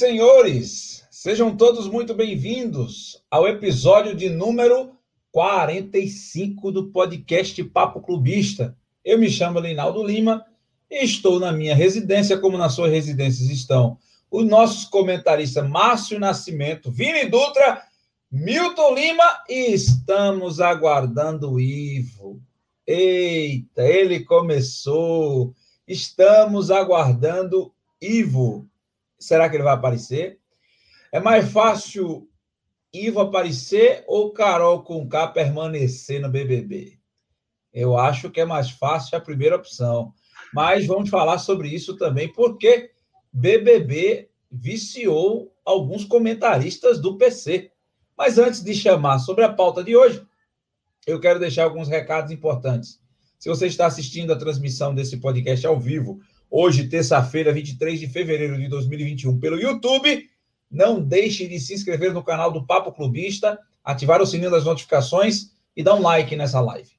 Senhores, sejam todos muito bem-vindos ao episódio de número 45 do podcast Papo Clubista. Eu me chamo Leinaldo Lima e estou na minha residência, como nas suas residências estão os nossos comentaristas Márcio Nascimento, Vini Dutra, Milton Lima e estamos aguardando o Ivo. Eita, ele começou. Estamos aguardando Ivo. Será que ele vai aparecer? É mais fácil Ivo aparecer ou Carol com K permanecer no BBB? Eu acho que é mais fácil a primeira opção. Mas vamos falar sobre isso também, porque BBB viciou alguns comentaristas do PC. Mas antes de chamar sobre a pauta de hoje, eu quero deixar alguns recados importantes. Se você está assistindo a transmissão desse podcast ao vivo hoje, terça-feira, 23 de fevereiro de 2021, pelo YouTube. Não deixe de se inscrever no canal do Papo Clubista, ativar o sininho das notificações e dar um like nessa live.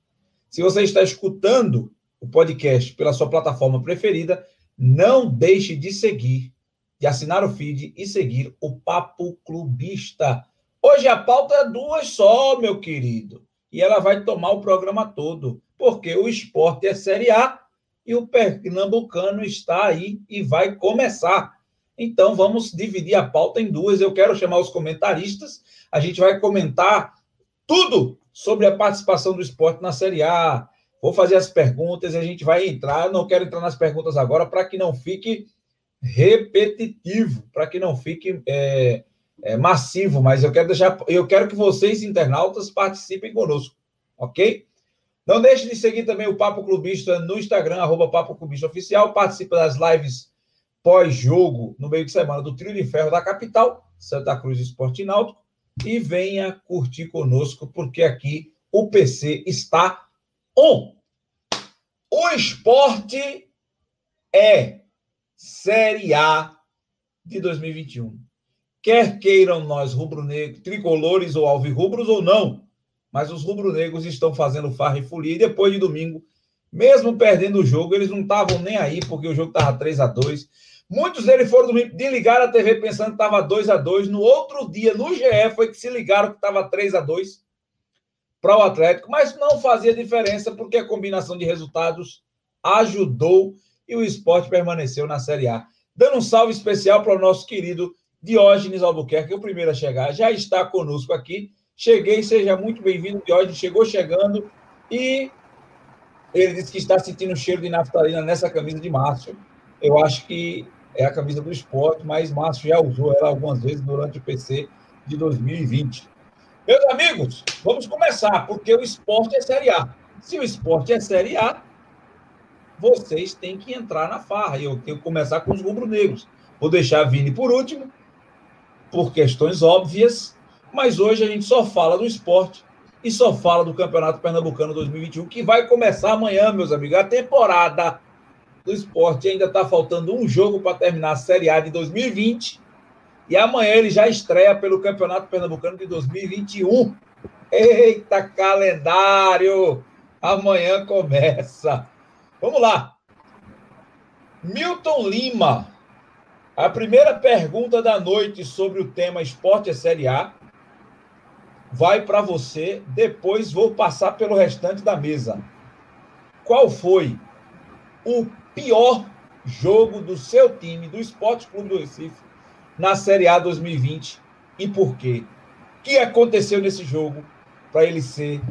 Se você está escutando o podcast pela sua plataforma preferida, não deixe de seguir, de assinar o feed e seguir o Papo Clubista. Hoje a pauta é duas só, meu querido. E ela vai tomar o programa todo, porque o esporte é Série A e o pernambucano está aí e vai começar. Então vamos dividir a pauta em duas. Eu quero chamar os comentaristas. A gente vai comentar tudo sobre a participação do esporte na Série A. Vou fazer as perguntas e a gente vai entrar. Eu não quero entrar nas perguntas agora para que não fique repetitivo, para que não fique é, é, massivo, mas eu quero deixar, eu quero que vocês, internautas, participem conosco, ok? Não deixe de seguir também o Papo Clubista no Instagram, arroba Papo Clubista Oficial. Participe das lives pós-jogo no meio de semana do Trio de Ferro da capital, Santa Cruz Esporte Náutico. E venha curtir conosco, porque aqui o PC está on. O esporte é Série A de 2021. Quer queiram nós rubro-negros, tricolores ou alvirrubros ou não, mas os rubro-negros estão fazendo farra e folia. E depois de domingo, mesmo perdendo o jogo, eles não estavam nem aí, porque o jogo estava 3 a 2 Muitos deles foram dormir, de ligar a TV pensando que estava 2 a 2 No outro dia, no GE, foi que se ligaram que estava 3 a 2 para o Atlético, mas não fazia diferença, porque a combinação de resultados ajudou e o esporte permaneceu na Série A. Dando um salve especial para o nosso querido Diógenes Albuquerque, o primeiro a chegar, já está conosco aqui Cheguei, seja muito bem-vindo, Diógenes chegou chegando e ele disse que está sentindo o cheiro de naftalina nessa camisa de Márcio. Eu acho que é a camisa do esporte, mas Márcio já usou ela algumas vezes durante o PC de 2020. Meus amigos, vamos começar, porque o esporte é Série A. Se o esporte é Série A, vocês têm que entrar na farra. E eu tenho que começar com os rubro-negros. Vou deixar a Vini por último, por questões óbvias, mas hoje a gente só fala do esporte e só fala do Campeonato Pernambucano 2021, que vai começar amanhã, meus amigos. A temporada do esporte ainda está faltando um jogo para terminar a Série A de 2020. E amanhã ele já estreia pelo Campeonato Pernambucano de 2021. Eita, calendário! Amanhã começa. Vamos lá. Milton Lima. A primeira pergunta da noite sobre o tema Esporte é Série A vai para você. Depois vou passar pelo restante da mesa. Qual foi o pior jogo do seu time, do Esporte Clube do Recife, na Série A 2020 e por quê? O que aconteceu nesse jogo para ele ser,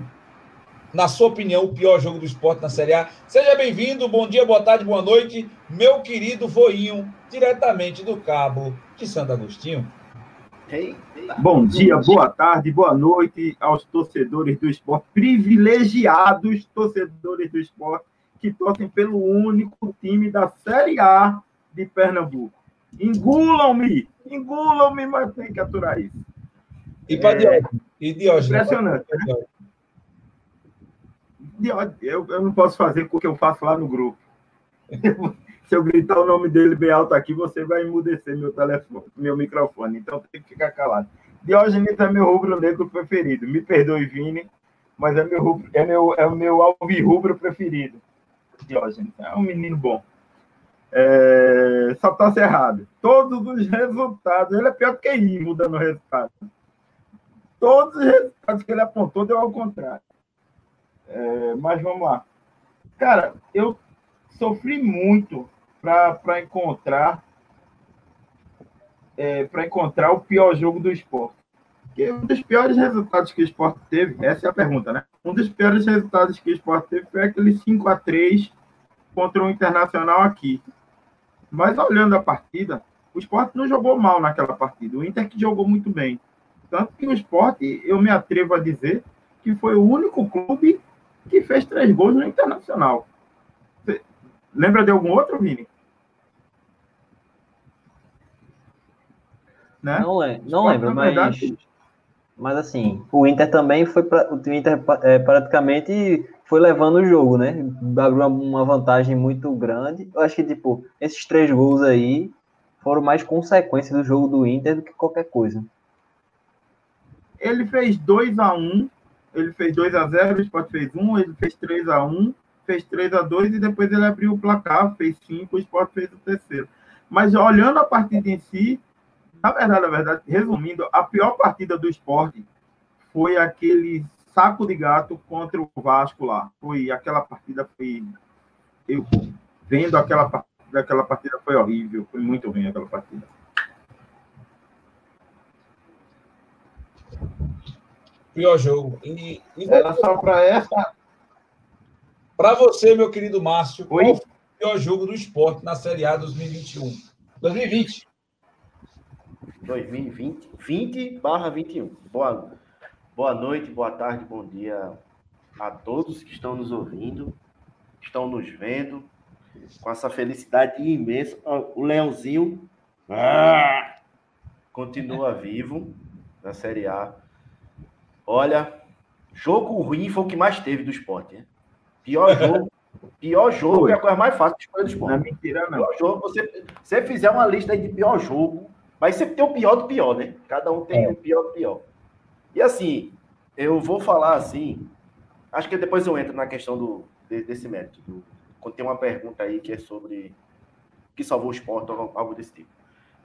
na sua opinião, o pior jogo do esporte na Série A? Seja bem-vindo, bom dia, boa tarde, boa noite, meu querido voinho, diretamente do Cabo de Santo Agostinho. Bom dia, boa tarde, boa noite aos torcedores do esporte, privilegiados torcedores do esporte, que torcem pelo único time da Série A de Pernambuco. Engulam-me, engulam-me, mas tem que aturar isso. E para é, Diógenes? Impressionante. Né? Eu, eu não posso fazer o que eu faço lá no grupo. Se eu gritar o nome dele bem alto aqui, você vai emudecer meu telefone, meu microfone. Então tem que ficar calado. Diógenes é meu rubro-negro preferido. Me perdoe, Vini, mas é meu, rubro, é meu, é o meu alvirrubro preferido. Diógenes é um menino bom. É, só torce errado. Todos os resultados, ele é pior que ir mudando o resultado. Todos os resultados que ele apontou deu ao contrário. É, mas vamos lá. Cara, eu sofri muito para encontrar é, para encontrar o pior jogo do esporte. Porque um dos piores resultados que o esporte teve, essa é a pergunta, né? Um dos piores resultados que o esporte teve foi aquele 5 a 3 contra o Internacional aqui. Mas olhando a partida, o esporte não jogou mal naquela partida. O Inter que jogou muito bem. Tanto que o esporte, eu me atrevo a dizer que foi o único clube que fez três gols no Internacional. Você lembra de algum outro, Vini? Né? Não, é, não lembro, mas, verdade... mas assim, o Inter também foi pra, o Inter é, praticamente foi levando o jogo, né? Abriu uma vantagem muito grande. Eu acho que tipo esses três gols aí foram mais consequência do jogo do Inter do que qualquer coisa. Ele fez 2 a 1 ele fez 2 a 0 o Sport fez 1, ele fez 3 a 1 fez 3 a 2 e depois ele abriu o placar, fez 5, o Sport fez o terceiro. Mas olhando a partida em si, na verdade, na verdade, resumindo, a pior partida do esporte foi aquele saco de gato contra o Vasco lá. Foi aquela partida foi eu vendo aquela partida, aquela partida foi horrível, foi muito ruim aquela partida. Pior jogo. E, e Era só para essa. Para você, meu querido Márcio, Oi? qual foi o pior jogo do esporte na Série A 2021? 2020. 2020, 20 barra 21. Boa, boa noite, boa tarde, bom dia a todos que estão nos ouvindo, estão nos vendo, com essa felicidade imensa. O Leãozinho ah, continua vivo na Série A. Olha, jogo ruim foi o que mais teve do esporte. Né? Pior jogo. Pior jogo é a coisa mais fácil de escolher do esporte. Não é mentira, não. Pior jogo, você, você fizer uma lista aí de pior jogo, mas sempre tem o pior do pior, né? Cada um tem é. o pior do pior. E assim, eu vou falar assim, acho que depois eu entro na questão do, desse método. Quando tem uma pergunta aí que é sobre que salvou o esporte ou algo desse tipo.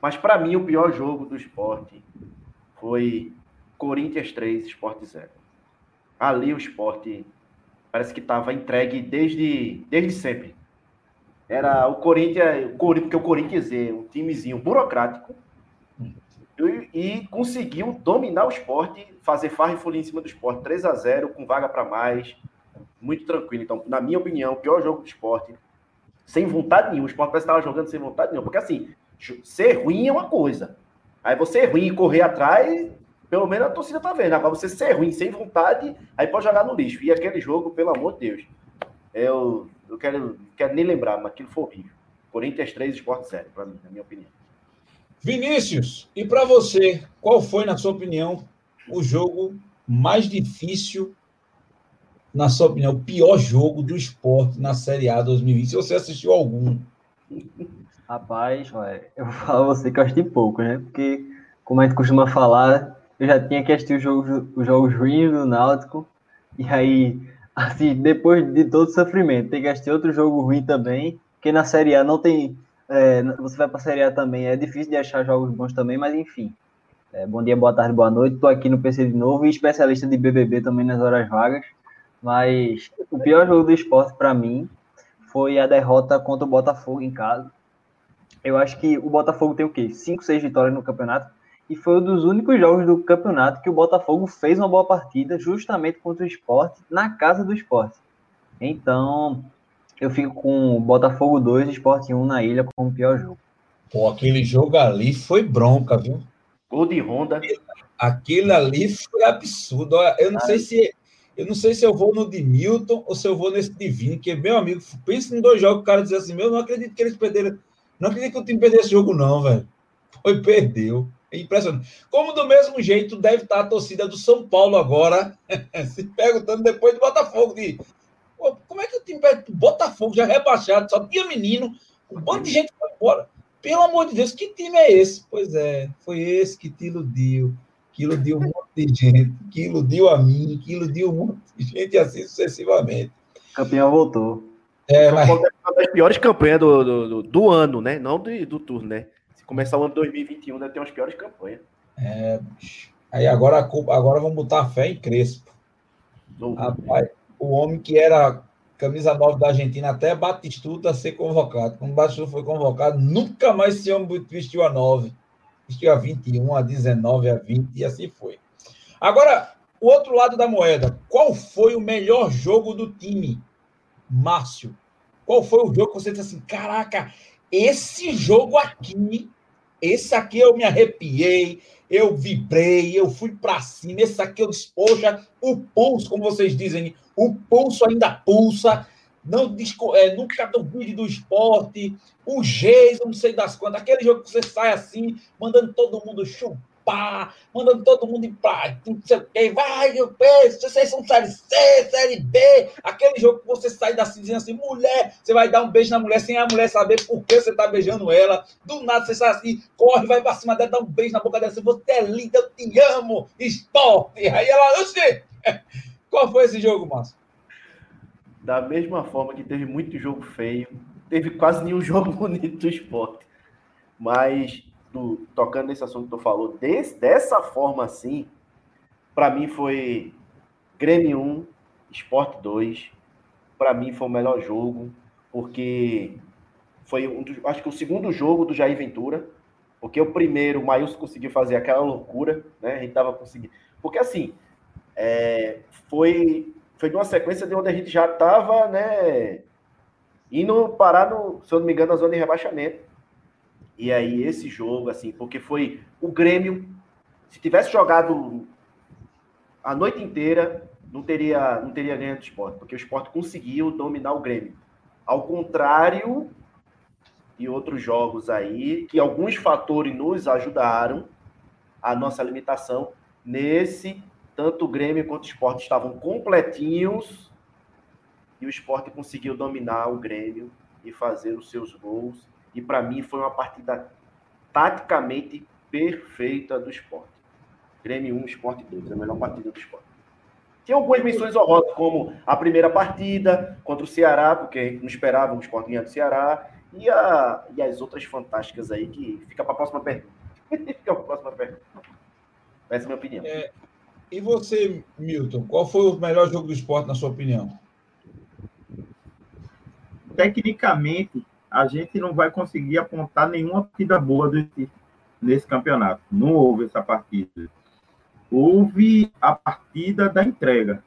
Mas para mim, o pior jogo do esporte foi Corinthians 3, Sport 0. Ali o esporte parece que estava entregue desde, desde sempre. Era o Corinthians, porque o Corinthians é um timezinho burocrático, e, e, conseguiu dominar o esporte, fazer farra e folia em cima do esporte, 3 a 0 com vaga para mais, muito tranquilo. Então, na minha opinião, o pior jogo do esporte, sem vontade nenhuma. O esporte parece que estava jogando sem vontade nenhuma, porque assim, ser ruim é uma coisa. Aí você é ruim e correr atrás, pelo menos a torcida tá vendo. Agora você ser ruim sem vontade, aí pode jogar no lixo. E aquele jogo, pelo amor de Deus, eu, eu quero, quero nem lembrar, mas aquilo foi horrível. Corinthians 3, Esporte 0, para mim, na minha opinião. Vinícius, e para você, qual foi, na sua opinião, o jogo mais difícil, na sua opinião, o pior jogo do esporte na Série A 2020? Se você assistiu algum. Rapaz, eu vou falar a você que eu assisti pouco, né? Porque, como a gente costuma falar, eu já tinha que assistir os jogos, os ruins do Náutico, e aí, assim, depois de todo o sofrimento, tem que assistir outro jogo ruim também, porque na Série A não tem é, você vai para a Série A também, é difícil de achar jogos bons também, mas enfim. É, bom dia, boa tarde, boa noite. Estou aqui no PC de novo e especialista de BBB também nas horas vagas. Mas o pior jogo do esporte para mim foi a derrota contra o Botafogo em casa. Eu acho que o Botafogo tem o quê? 5, 6 vitórias no campeonato. E foi um dos únicos jogos do campeonato que o Botafogo fez uma boa partida justamente contra o esporte, na casa do esporte. Então, eu fico com Botafogo 2 e Sport 1 na ilha como pior jogo. Pô, aquele jogo ali foi bronca, viu? Gol de Honda. Aquele ali foi absurdo. Eu não sei se eu não sei se eu vou no de Milton ou se eu vou nesse de Vini, que meu amigo, pensa em dois jogos, o cara diz assim, meu, não acredito que eles perderam. Não acredito que o time perdeu esse jogo, não, velho. Foi, perdeu. É impressionante. Como do mesmo jeito deve estar a torcida do São Paulo agora, se perguntando depois do Botafogo de Pô, como é que o time perde Botafogo já rebaixado, só tinha menino, um bando de gente foi embora. Pelo amor de Deus, que time é esse? Pois é, foi esse que te iludiu, que iludiu um monte de gente, que iludiu a mim, que iludiu um monte de gente assim sucessivamente. Campeão voltou. É, mas... uma das piores campanhas do, do, do, do ano, né? Não do, do turno, né? Se começar o ano 2021, deve ter umas piores campanhas. É, aí agora, agora vamos botar fé em Crespo. Rapaz, o homem que era camisa 9 da Argentina até Batistuta ser convocado. Quando Batistuta foi convocado, nunca mais esse homem vestiu a 9. Vestiu a 21, a 19, a 20 e assim foi. Agora, o outro lado da moeda. Qual foi o melhor jogo do time? Márcio. Qual foi o jogo que você disse assim, caraca, esse jogo aqui, esse aqui eu me arrepiei, eu vibrei, eu fui para cima, esse aqui eu disse, poxa, o pulso, como vocês dizem, o pulso ainda pulsa, não é, nunca duvide do esporte, o Geis, não sei das quantas, aquele jogo que você sai assim, mandando todo mundo chupar, mandando todo mundo ir pra não sei o quê, vai, eu penso, vocês são série C, série B, aquele jogo que você sai da dizendo assim, mulher, você vai dar um beijo na mulher sem a mulher saber por que você tá beijando ela, do nada você sai assim, corre, vai pra cima dela, dá um beijo na boca dela, assim, você é linda, eu te amo, esporte, aí ela, oxê, qual foi esse jogo, Márcio? Da mesma forma que teve muito jogo feio, teve quase nenhum jogo bonito do esporte. Mas, do, tocando nesse assunto que tu falou, desse, dessa forma assim, para mim foi Grêmio 1, Esporte 2. Para mim foi o melhor jogo, porque foi um dos, acho que o segundo jogo do Jair Ventura, porque o primeiro, o Maílson conseguiu fazer aquela loucura, né? A gente tava conseguindo. Porque assim, é, foi, foi de uma sequência de onde a gente já estava né, indo parar, no, se eu não me engano, na zona de rebaixamento. E aí, esse jogo, assim, porque foi o Grêmio, se tivesse jogado a noite inteira, não teria, não teria ganho do esporte, porque o esporte conseguiu dominar o Grêmio. Ao contrário de outros jogos aí, que alguns fatores nos ajudaram, a nossa limitação, nesse tanto o Grêmio quanto o Sport estavam completinhos e o Sport conseguiu dominar o Grêmio e fazer os seus gols. E para mim foi uma partida taticamente perfeita do Sport. Grêmio 1, Sport 2, a melhor partida do Sport. Tinha algumas menções honrosas, como a primeira partida contra o Ceará, porque não esperava o Sport ganhar do Ceará, e, a, e as outras fantásticas aí, que fica para a próxima pergunta. fica para a próxima pergunta. Essa é a minha opinião. É, e você, Milton, qual foi o melhor jogo do esporte, na sua opinião? Tecnicamente, a gente não vai conseguir apontar nenhuma partida boa desse, nesse campeonato. Não houve essa partida. Houve a partida da entrega.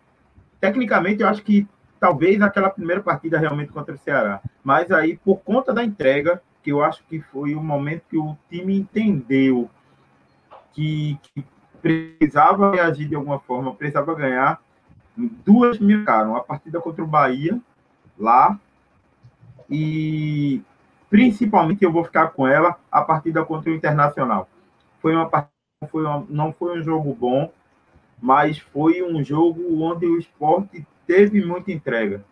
Tecnicamente, eu acho que talvez aquela primeira partida realmente contra o Ceará. Mas aí, por conta da entrega, que eu acho que foi o momento que o time entendeu que, que precisava reagir de alguma forma, precisava ganhar. Duas me marcaram, a partida contra o Bahia, lá, e principalmente eu vou ficar com ela, a partida contra o Internacional. Foi uma partida, foi uma, não foi um jogo bom, mas foi um jogo onde o esporte teve muita entrega.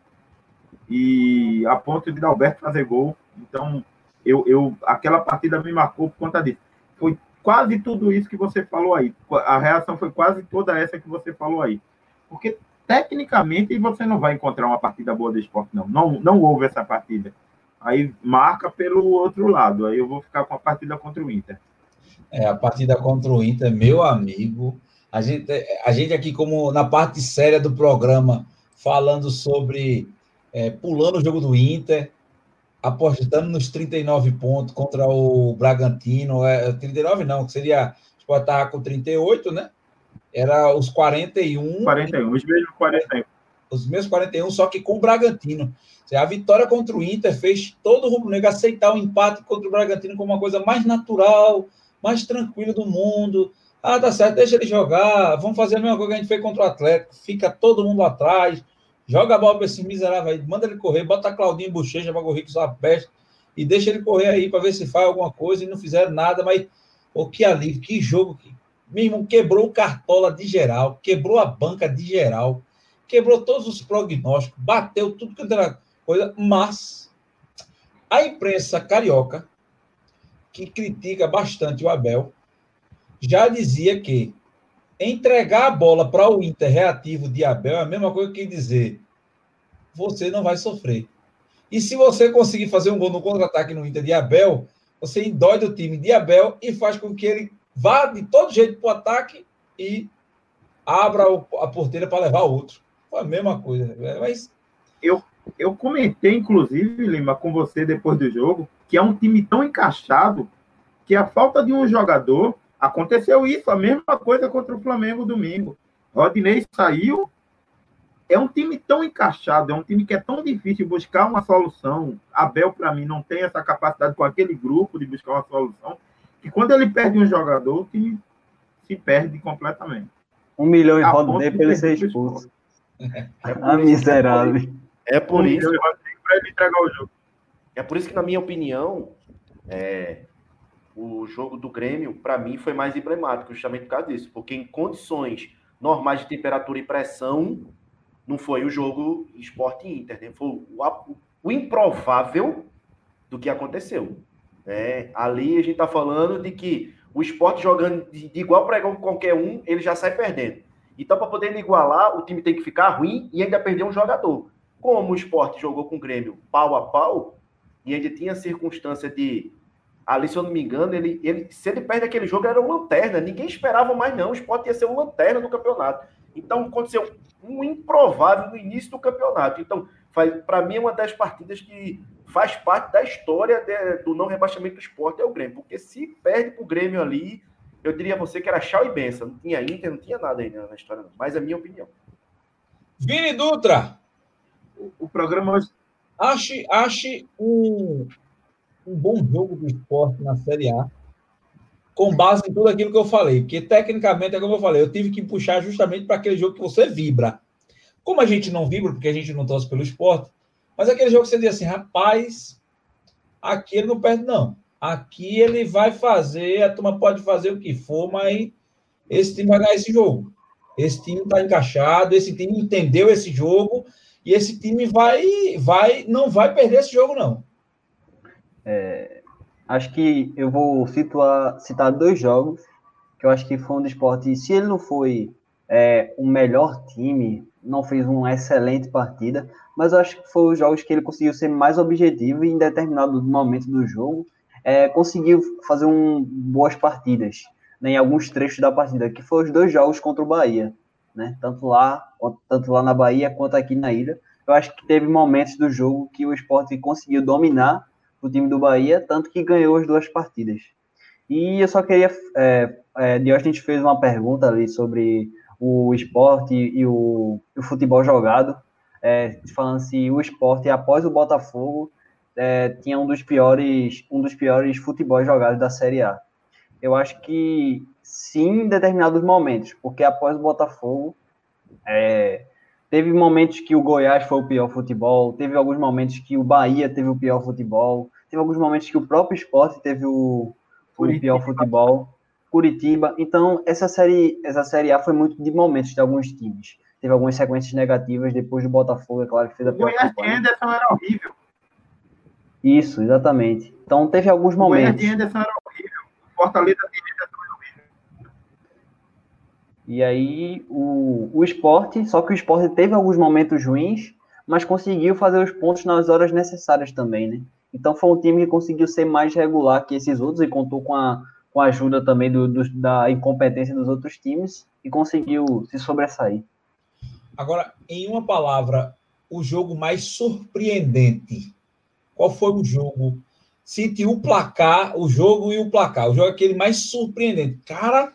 E a ponto de Alberto fazer gol. Então, eu, eu, aquela partida me marcou por conta disso. Foi quase tudo isso que você falou aí. A reação foi quase toda essa que você falou aí. Porque, tecnicamente, você não vai encontrar uma partida boa do esporte, não. Não, não houve essa partida. Aí marca pelo outro lado. Aí eu vou ficar com a partida contra o Inter. É, a partida contra o Inter, meu amigo. A gente, a gente aqui, como na parte séria do programa, falando sobre é, pulando o jogo do Inter, apostando nos 39 pontos contra o Bragantino. É, 39 não, que seria. O Sport com 38, né? Era os 41. 41, os mesmos 41. Os mesmos 41, só que com o Bragantino. A vitória contra o Inter fez todo o rubro-negro aceitar o empate contra o Bragantino como uma coisa mais natural, mais tranquila do mundo. Ah, tá certo, deixa ele jogar. Vamos fazer a mesma coisa que a gente fez contra o Atlético. Fica todo mundo atrás Joga a bola para esse miserável aí, manda ele correr, bota a Claudinho Bochecha para correr com sua peste e deixa ele correr aí para ver se faz alguma coisa e não fizeram nada, mas o que alívio, que jogo que mesmo quebrou o cartola de geral, quebrou a banca de geral, quebrou todos os prognósticos, bateu tudo que era coisa, mas a imprensa carioca que critica bastante o Abel já dizia que entregar a bola para o Inter reativo de Abel é a mesma coisa que dizer você não vai sofrer. E se você conseguir fazer um gol no contra-ataque no Inter de Abel, você endói do time de Abel e faz com que ele vá de todo jeito para o ataque e abra a porteira para levar outro. Foi a mesma coisa. Né? Mas... Eu, eu comentei, inclusive, Lima, com você depois do jogo, que é um time tão encaixado que a falta de um jogador aconteceu isso, a mesma coisa contra o Flamengo domingo. Rodinei saiu. É um time tão encaixado, é um time que é tão difícil buscar uma solução. Abel, para mim, não tem essa capacidade com aquele grupo de buscar uma solução. Que quando ele perde um jogador, o time se perde completamente. Um milhão em Rodinei para ele ser expulso. É ah, miserável. É por um isso. Para ele entregar o jogo. É por isso que, na minha opinião, é, o jogo do Grêmio, para mim, foi mais emblemático, justamente por causa disso. Porque em condições normais de temperatura e pressão, não foi o jogo Esporte Inter, né? foi o, o, improvável do que aconteceu. Né? Ali a gente está falando de que o esporte jogando de, igual para igual com qualquer um, ele já sai perdendo. Então, para poder igualar, o time tem que ficar ruim e ainda perder um jogador. Como o esporte jogou com o Grêmio pau a pau, e ainda tinha a circunstância de ali, se eu não me engano, ele, ele, se ele perde aquele jogo, era um lanterna. Ninguém esperava mais, não. O Sport ia ser um lanterna do campeonato. Então, aconteceu um improvável no início do campeonato. Então, para mim, é uma das partidas que faz parte da história de, do não rebaixamento do esporte é o Grêmio. Porque se perde para o Grêmio ali, eu diria a você que era chau e benção. Não tinha Inter, não tinha nada aí na história, não. Mas é a minha opinião. Vini Dutra. O, o programa hoje. Ache, ache um, um bom jogo do esporte na Série A, com base em tudo aquilo que eu falei. Porque, tecnicamente, é como eu falei, eu tive que puxar justamente para aquele jogo que você vibra. Como a gente não vibra, porque a gente não torce pelo esporte, mas aquele jogo que você diz assim, rapaz, aqui ele não perde, não. Aqui ele vai fazer, a turma pode fazer o que for, mas esse time vai ganhar esse jogo. Esse time está encaixado, esse time entendeu esse jogo e esse time vai, vai, não vai perder esse jogo, não. É, acho que eu vou situar, citar dois jogos que eu acho que foi um do esporte. Se ele não foi é, o melhor time, não fez uma excelente partida, mas eu acho que foi os jogos que ele conseguiu ser mais objetivo e em determinado momento do jogo é, conseguiu fazer um, boas partidas né, em alguns trechos da partida, que foram os dois jogos contra o Bahia, né, tanto lá, tanto lá na Bahia quanto aqui na ilha. Eu acho que teve momentos do jogo que o esporte conseguiu dominar o time do Bahia, tanto que ganhou as duas partidas. E eu só queria. É, é, gente fez uma pergunta ali sobre o esporte e o, o futebol jogado, é, falando se o esporte, após o Botafogo, é, tinha um dos piores um dos piores futebol jogados da Série A. Eu acho que sim, em determinados momentos, porque após o Botafogo, é, teve momentos que o Goiás foi o pior futebol, teve alguns momentos que o Bahia teve o pior futebol, teve alguns momentos que o próprio esporte teve o, o pior futebol, Curitiba. Então, essa série, essa série A foi muito de momentos de alguns times. Teve algumas sequências negativas depois do Botafogo, é claro que fez a pior. O Goiás de Anderson era horrível. Isso, exatamente. Então, teve alguns momentos. O Goiás de Anderson era horrível. Fortaleza de Anderson era horrível. E aí, o, o esporte, só que o esporte teve alguns momentos ruins, mas conseguiu fazer os pontos nas horas necessárias também, né? Então foi um time que conseguiu ser mais regular que esses outros e contou com a, com a ajuda também do, do, da incompetência dos outros times e conseguiu se sobressair. Agora, em uma palavra, o jogo mais surpreendente. Qual foi o jogo? Cite o placar, o jogo e o placar. O jogo é aquele mais surpreendente. Cara,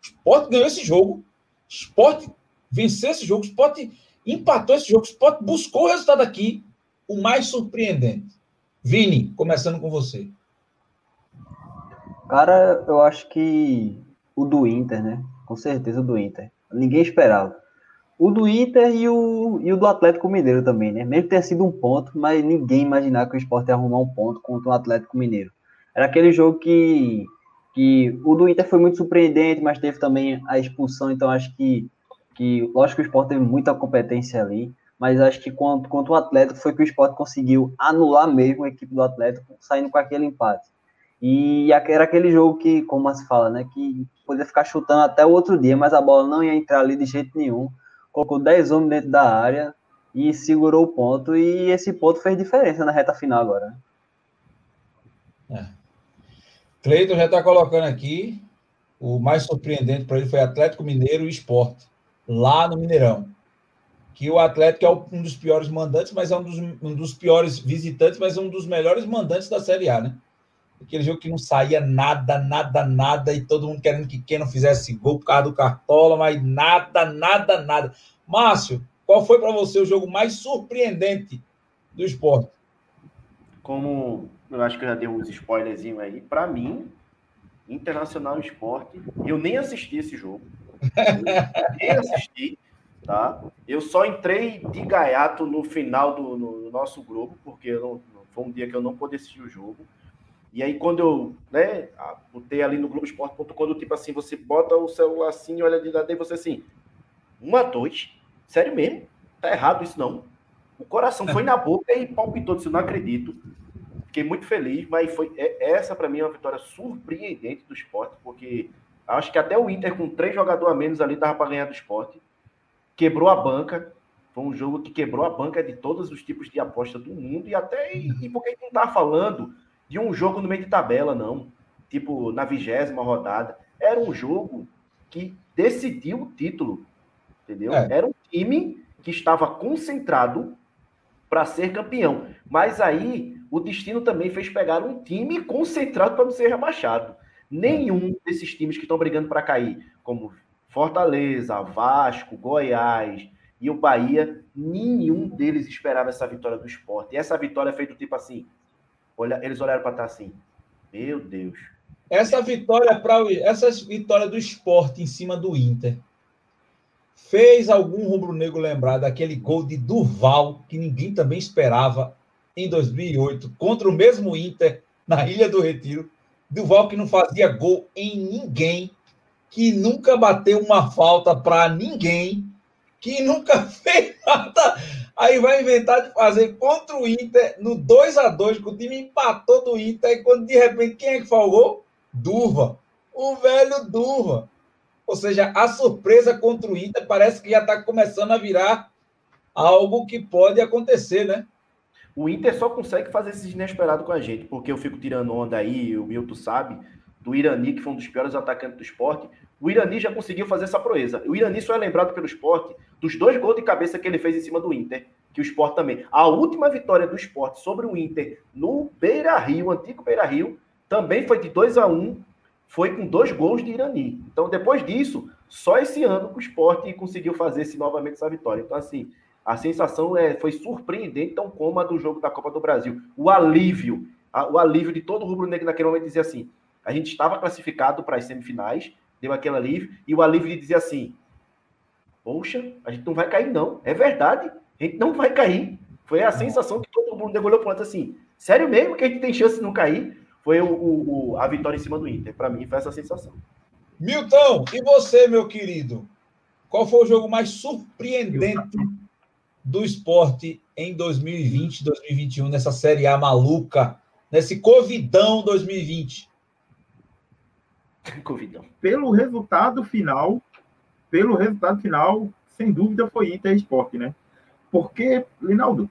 o Sport ganhou esse jogo. O Sport venceu esse jogo. O Sport empatou esse jogo. O Sport buscou o resultado aqui. O mais surpreendente. Vini, começando com você. Cara, eu acho que o do Inter, né? Com certeza o do Inter. Ninguém esperava. O do Inter e o, e o do Atlético Mineiro também, né? Mesmo ter sido um ponto, mas ninguém imaginava que o Sport ia arrumar um ponto contra o Atlético Mineiro. Era aquele jogo que, que o do Inter foi muito surpreendente, mas teve também a expulsão, então acho que, que lógico que o Sport teve muita competência ali mas acho que quanto, quanto o Atlético foi que o esporte conseguiu anular mesmo a equipe do Atlético, saindo com aquele empate. E era aquele jogo que, como se fala, né, que podia ficar chutando até o outro dia, mas a bola não ia entrar ali de jeito nenhum. Colocou 10 homens dentro da área e segurou o ponto, e esse ponto fez diferença na reta final agora. Né? É. Cleiton já está colocando aqui, o mais surpreendente para ele foi Atlético Mineiro e Esporte, lá no Mineirão. Que o Atlético é um dos piores mandantes, mas é um dos, um dos piores visitantes, mas é um dos melhores mandantes da Série A, né? Aquele jogo que não saía nada, nada, nada, e todo mundo querendo que quem não fizesse gol por causa do Cartola, mas nada, nada, nada. Márcio, qual foi para você o jogo mais surpreendente do esporte? Como eu acho que eu já dei uns spoilerzinhos aí, para mim, Internacional Esporte, eu nem assisti esse jogo. Eu nem assisti, tá? Eu só entrei de gaiato no final do no nosso grupo, porque não, foi um dia que eu não pude assistir o jogo. E aí, quando eu né, botei ali no Globoesporte.com, tipo assim, você bota o celular assim, olha de lado e você assim, um a dois? Sério mesmo? Tá errado isso não. O coração foi na boca e palpitou, disse, eu não acredito. Fiquei muito feliz, mas foi é, essa para mim é uma vitória surpreendente do esporte, porque acho que até o Inter, com três jogadores a menos ali, tava para ganhar do esporte. Quebrou a banca. Foi um jogo que quebrou a banca de todos os tipos de aposta do mundo. E até. E, e por que não tá falando de um jogo no meio de tabela, não. Tipo, na vigésima rodada. Era um jogo que decidiu o título. Entendeu? É. Era um time que estava concentrado para ser campeão. Mas aí o destino também fez pegar um time concentrado para não ser rebaixado. Nenhum desses times que estão brigando para cair, como Fortaleza, Vasco, Goiás e o Bahia, nenhum deles esperava essa vitória do esporte. E essa vitória é feita tipo assim: Olha, eles olharam para trás assim. Meu Deus. Essa vitória para essa vitória do esporte em cima do Inter fez algum rubro-negro lembrar daquele gol de Durval que ninguém também esperava em 2008 contra o mesmo Inter na Ilha do Retiro. Durval que não fazia gol em ninguém, que nunca bateu uma falta para ninguém, que nunca fez nada Aí vai inventar de fazer contra o Inter no 2 a 2 que o time empatou do Inter. E quando de repente quem é que falou? Durva. O velho Durva. Ou seja, a surpresa contra o Inter parece que já está começando a virar algo que pode acontecer, né? O Inter só consegue fazer esses inesperados com a gente, porque eu fico tirando onda aí, o Milton sabe, do Irani, que foi um dos piores atacantes do esporte. O Irani já conseguiu fazer essa proeza. O Irani só é lembrado pelo esporte dos dois gols de cabeça que ele fez em cima do Inter, que o esporte também. A última vitória do esporte sobre o Inter no Beira Rio, antigo Beira Rio, também foi de 2 a 1 um, foi com dois gols de Irani. Então, depois disso, só esse ano o esporte conseguiu fazer esse, novamente essa vitória. Então, assim, a sensação é, foi surpreendente, tão como a do jogo da Copa do Brasil. O alívio, a, o alívio de todo o rubro-negro naquele momento dizer assim: a gente estava classificado para as semifinais, deu aquele alívio, e o alívio de dizer assim: Poxa, a gente não vai cair, não. É verdade, a gente não vai cair. Foi a sensação que todo mundo olhou para assim: sério mesmo que a gente tem chance de não cair? Foi o, o a vitória em cima do Inter. Para mim, foi essa sensação. Milton, e você, meu querido? Qual foi o jogo mais surpreendente do esporte em 2020, 2021, nessa Série A maluca, nesse Covidão 2020? Covidão. Pelo resultado final, pelo resultado final, sem dúvida foi Inter Esporte, né? Porque, Linaldo,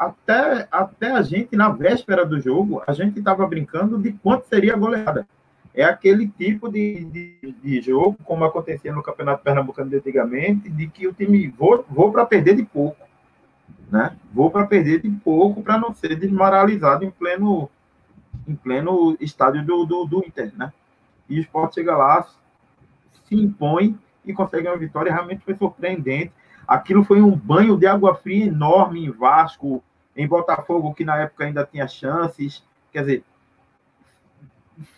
até, até a gente, na véspera do jogo, a gente estava brincando de quanto seria a goleada. É aquele tipo de, de, de, jogo, como acontecia no Campeonato Pernambucano de antigamente, de que o time vou, vou para perder de pouco. Né? Vou para perder de pouco para não ser desmoralizado em pleno, em pleno estádio do, do, do Inter. Né? E o esporte chega lá, se impõe e consegue uma vitória. Realmente foi surpreendente. Aquilo foi um banho de água fria enorme em Vasco, em Botafogo, que na época ainda tinha chances. Quer dizer,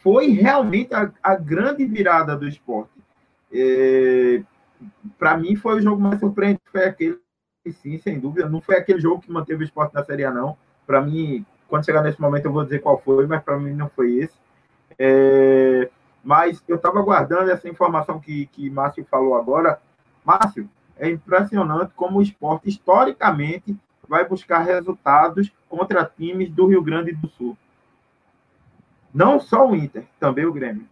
foi realmente a, a grande virada do esporte. É, Para mim, foi o jogo mais surpreendente. Foi aquele, sim, sem dúvida. Não foi aquele jogo que manteve o esporte na Série A, não. Para mim, quando chegar nesse momento, eu vou dizer qual foi, mas para mim não foi esse. É, mas eu estava aguardando essa informação que, que Márcio falou agora. Márcio, é impressionante como o esporte, historicamente, vai buscar resultados contra times do Rio Grande do Sul. Não só o Inter, também o Grêmio.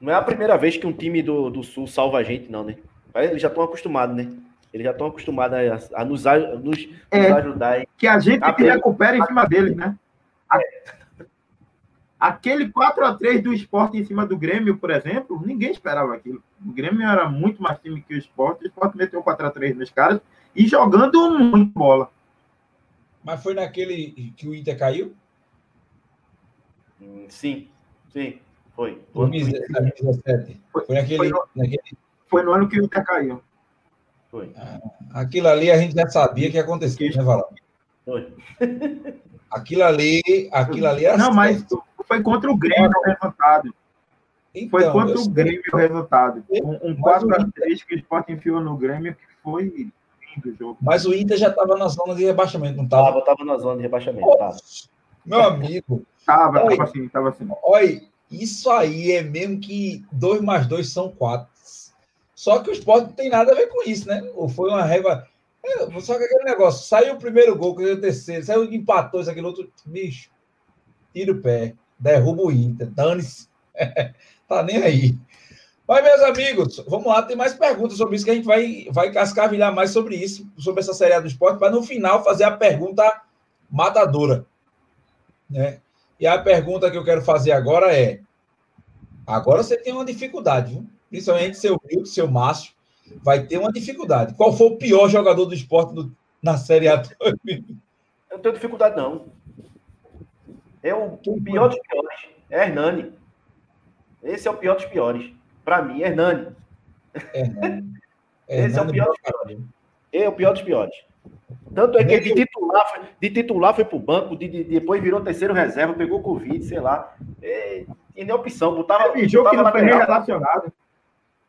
Não é a primeira vez que um time do, do Sul salva a gente, não, né? Eles já estão acostumados, né? Eles já estão acostumados a, a nos, a, nos, É. nos ajudar. Que a gente A que recupera em cima deles, né? Aquele 4x3 do esporte em cima do Grêmio, por exemplo, ninguém esperava aquilo. O Grêmio era muito mais time que o esporte. O esporte meteu 4x3 nos caras e jogando muito bola. Mas foi naquele que o Inter caiu? Hum, Sim, sim, foi. 2017. Foi naquele. Foi no- naquele- Foi no ano que o Inter caiu. Foi, aquilo ali a gente já sabia que ia acontecer, né, Valão? foi. Aquilo ali, aquilo ali Não, mas foi contra o Grêmio o resultado. Foi Então, contra eu o. Grêmio o resultado. Um, um o 4x3 que o esporte enfiou no Grêmio que foi lindo o jogo. Mas o Inter já estava na zona de rebaixamento, não estava? Tava, tava na zona de rebaixamento, tava. Meu amigo, Tava, Oi. tava assim, tava assim. olha, isso aí é mesmo que 2 mais 2 são 4. Só que o esporte não tem nada a ver com isso, né? Ou foi uma régua. Só que aquele negócio, saiu o primeiro gol, caiu o terceiro, saiu empatou, isso, aquele outro. Bicho, tira o pé, derruba o Inter, dane-se. tá nem aí. Mas, meus amigos, vamos lá, tem mais perguntas sobre isso que a gente vai, vai cascavilhar mais sobre isso, sobre essa série do esporte, para no final fazer a pergunta matadora. Né? E a pergunta que eu quero fazer agora é: agora você tem uma dificuldade, viu? principalmente seu Milton, seu Márcio, vai ter uma dificuldade. Qual foi o pior jogador do esporte no- na Série A? Eu não tenho dificuldade, não. É o pior dos piores. É Hernani. Esse é o pior dos piores. Pra mim, é Hernani. Esse é o pior dos piores. É o pior dos piores. Tanto é que de titular, foi- de titular foi pro banco, de, de- depois virou terceiro reserva, pegou Covid, sei lá. É, tinha nem opção. Botava, Teve jogo que botava não foi relacionado.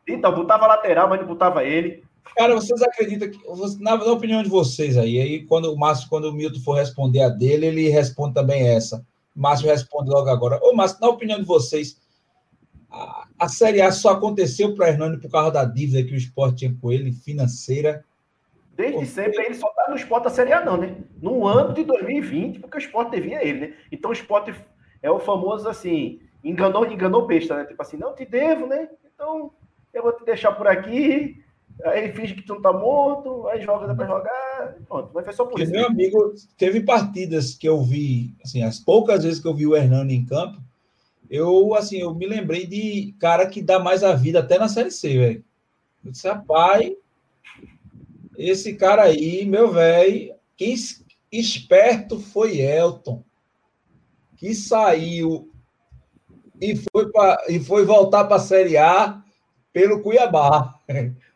Então, botava lateral, mas não botava ele. Cara, vocês acreditam que, na, na opinião de vocês aí, aí quando o Márcio, quando o Milton for responder a dele, ele responde também essa. O Márcio responde logo agora. Ô, Márcio, na opinião de vocês, a, a Série A só aconteceu para Hernani por causa da dívida que o esporte tinha com ele, financeira. Desde sempre ele só tá no esporte da Série A, não, né? No ano de 2020, porque o esporte devia ele, né? Então o esporte é o famoso assim, enganou, enganou besta, né? Tipo assim, não te devo, né? Então eu vou te deixar por aqui. Aí finge que tu não tá morto, aí joga, dá pra jogar. Pronto, mas foi só por Porque, isso. meu amigo, teve partidas que eu vi, assim, as poucas vezes que eu vi o Hernani em campo, eu, assim, eu me lembrei de cara que dá mais a vida até na Série C, velho. Eu disse, rapaz, esse cara aí, meu velho, quem es- esperto foi Elton, que saiu e foi, pra, e foi voltar para a Série A pelo Cuiabá.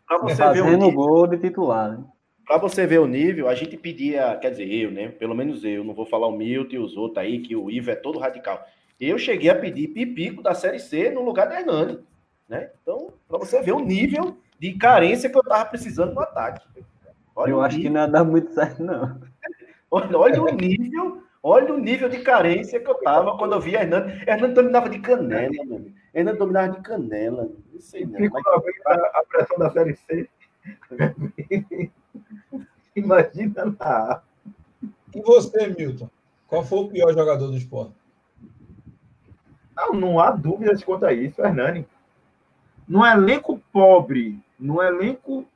Pra você, ver o Fazendo nível, gol de titular, né? pra você ver o nível, a gente pedia, quer dizer, eu, né? Pelo menos eu, não vou falar o Milton e os outros aí, que o Ivo é todo radical. Eu cheguei a pedir Pipico da Série C no lugar da Hernani, né? Então, pra você ver o nível de carência que eu tava precisando no ataque. Olha Eu acho que nível, não ia dar muito certo, não. olha, olha o nível, olha o nível de carência que eu tava quando eu vi a Hernani. Hernani dominava de canela, meu amigo. Hernani dominava de canela. Não sei não. Fico mas- a pressão da Série C. Imagina lá. E você, Milton? Qual foi o pior jogador do esporte? Não, não há dúvidas quanto a isso, Hernani. Num elenco pobre, num elenco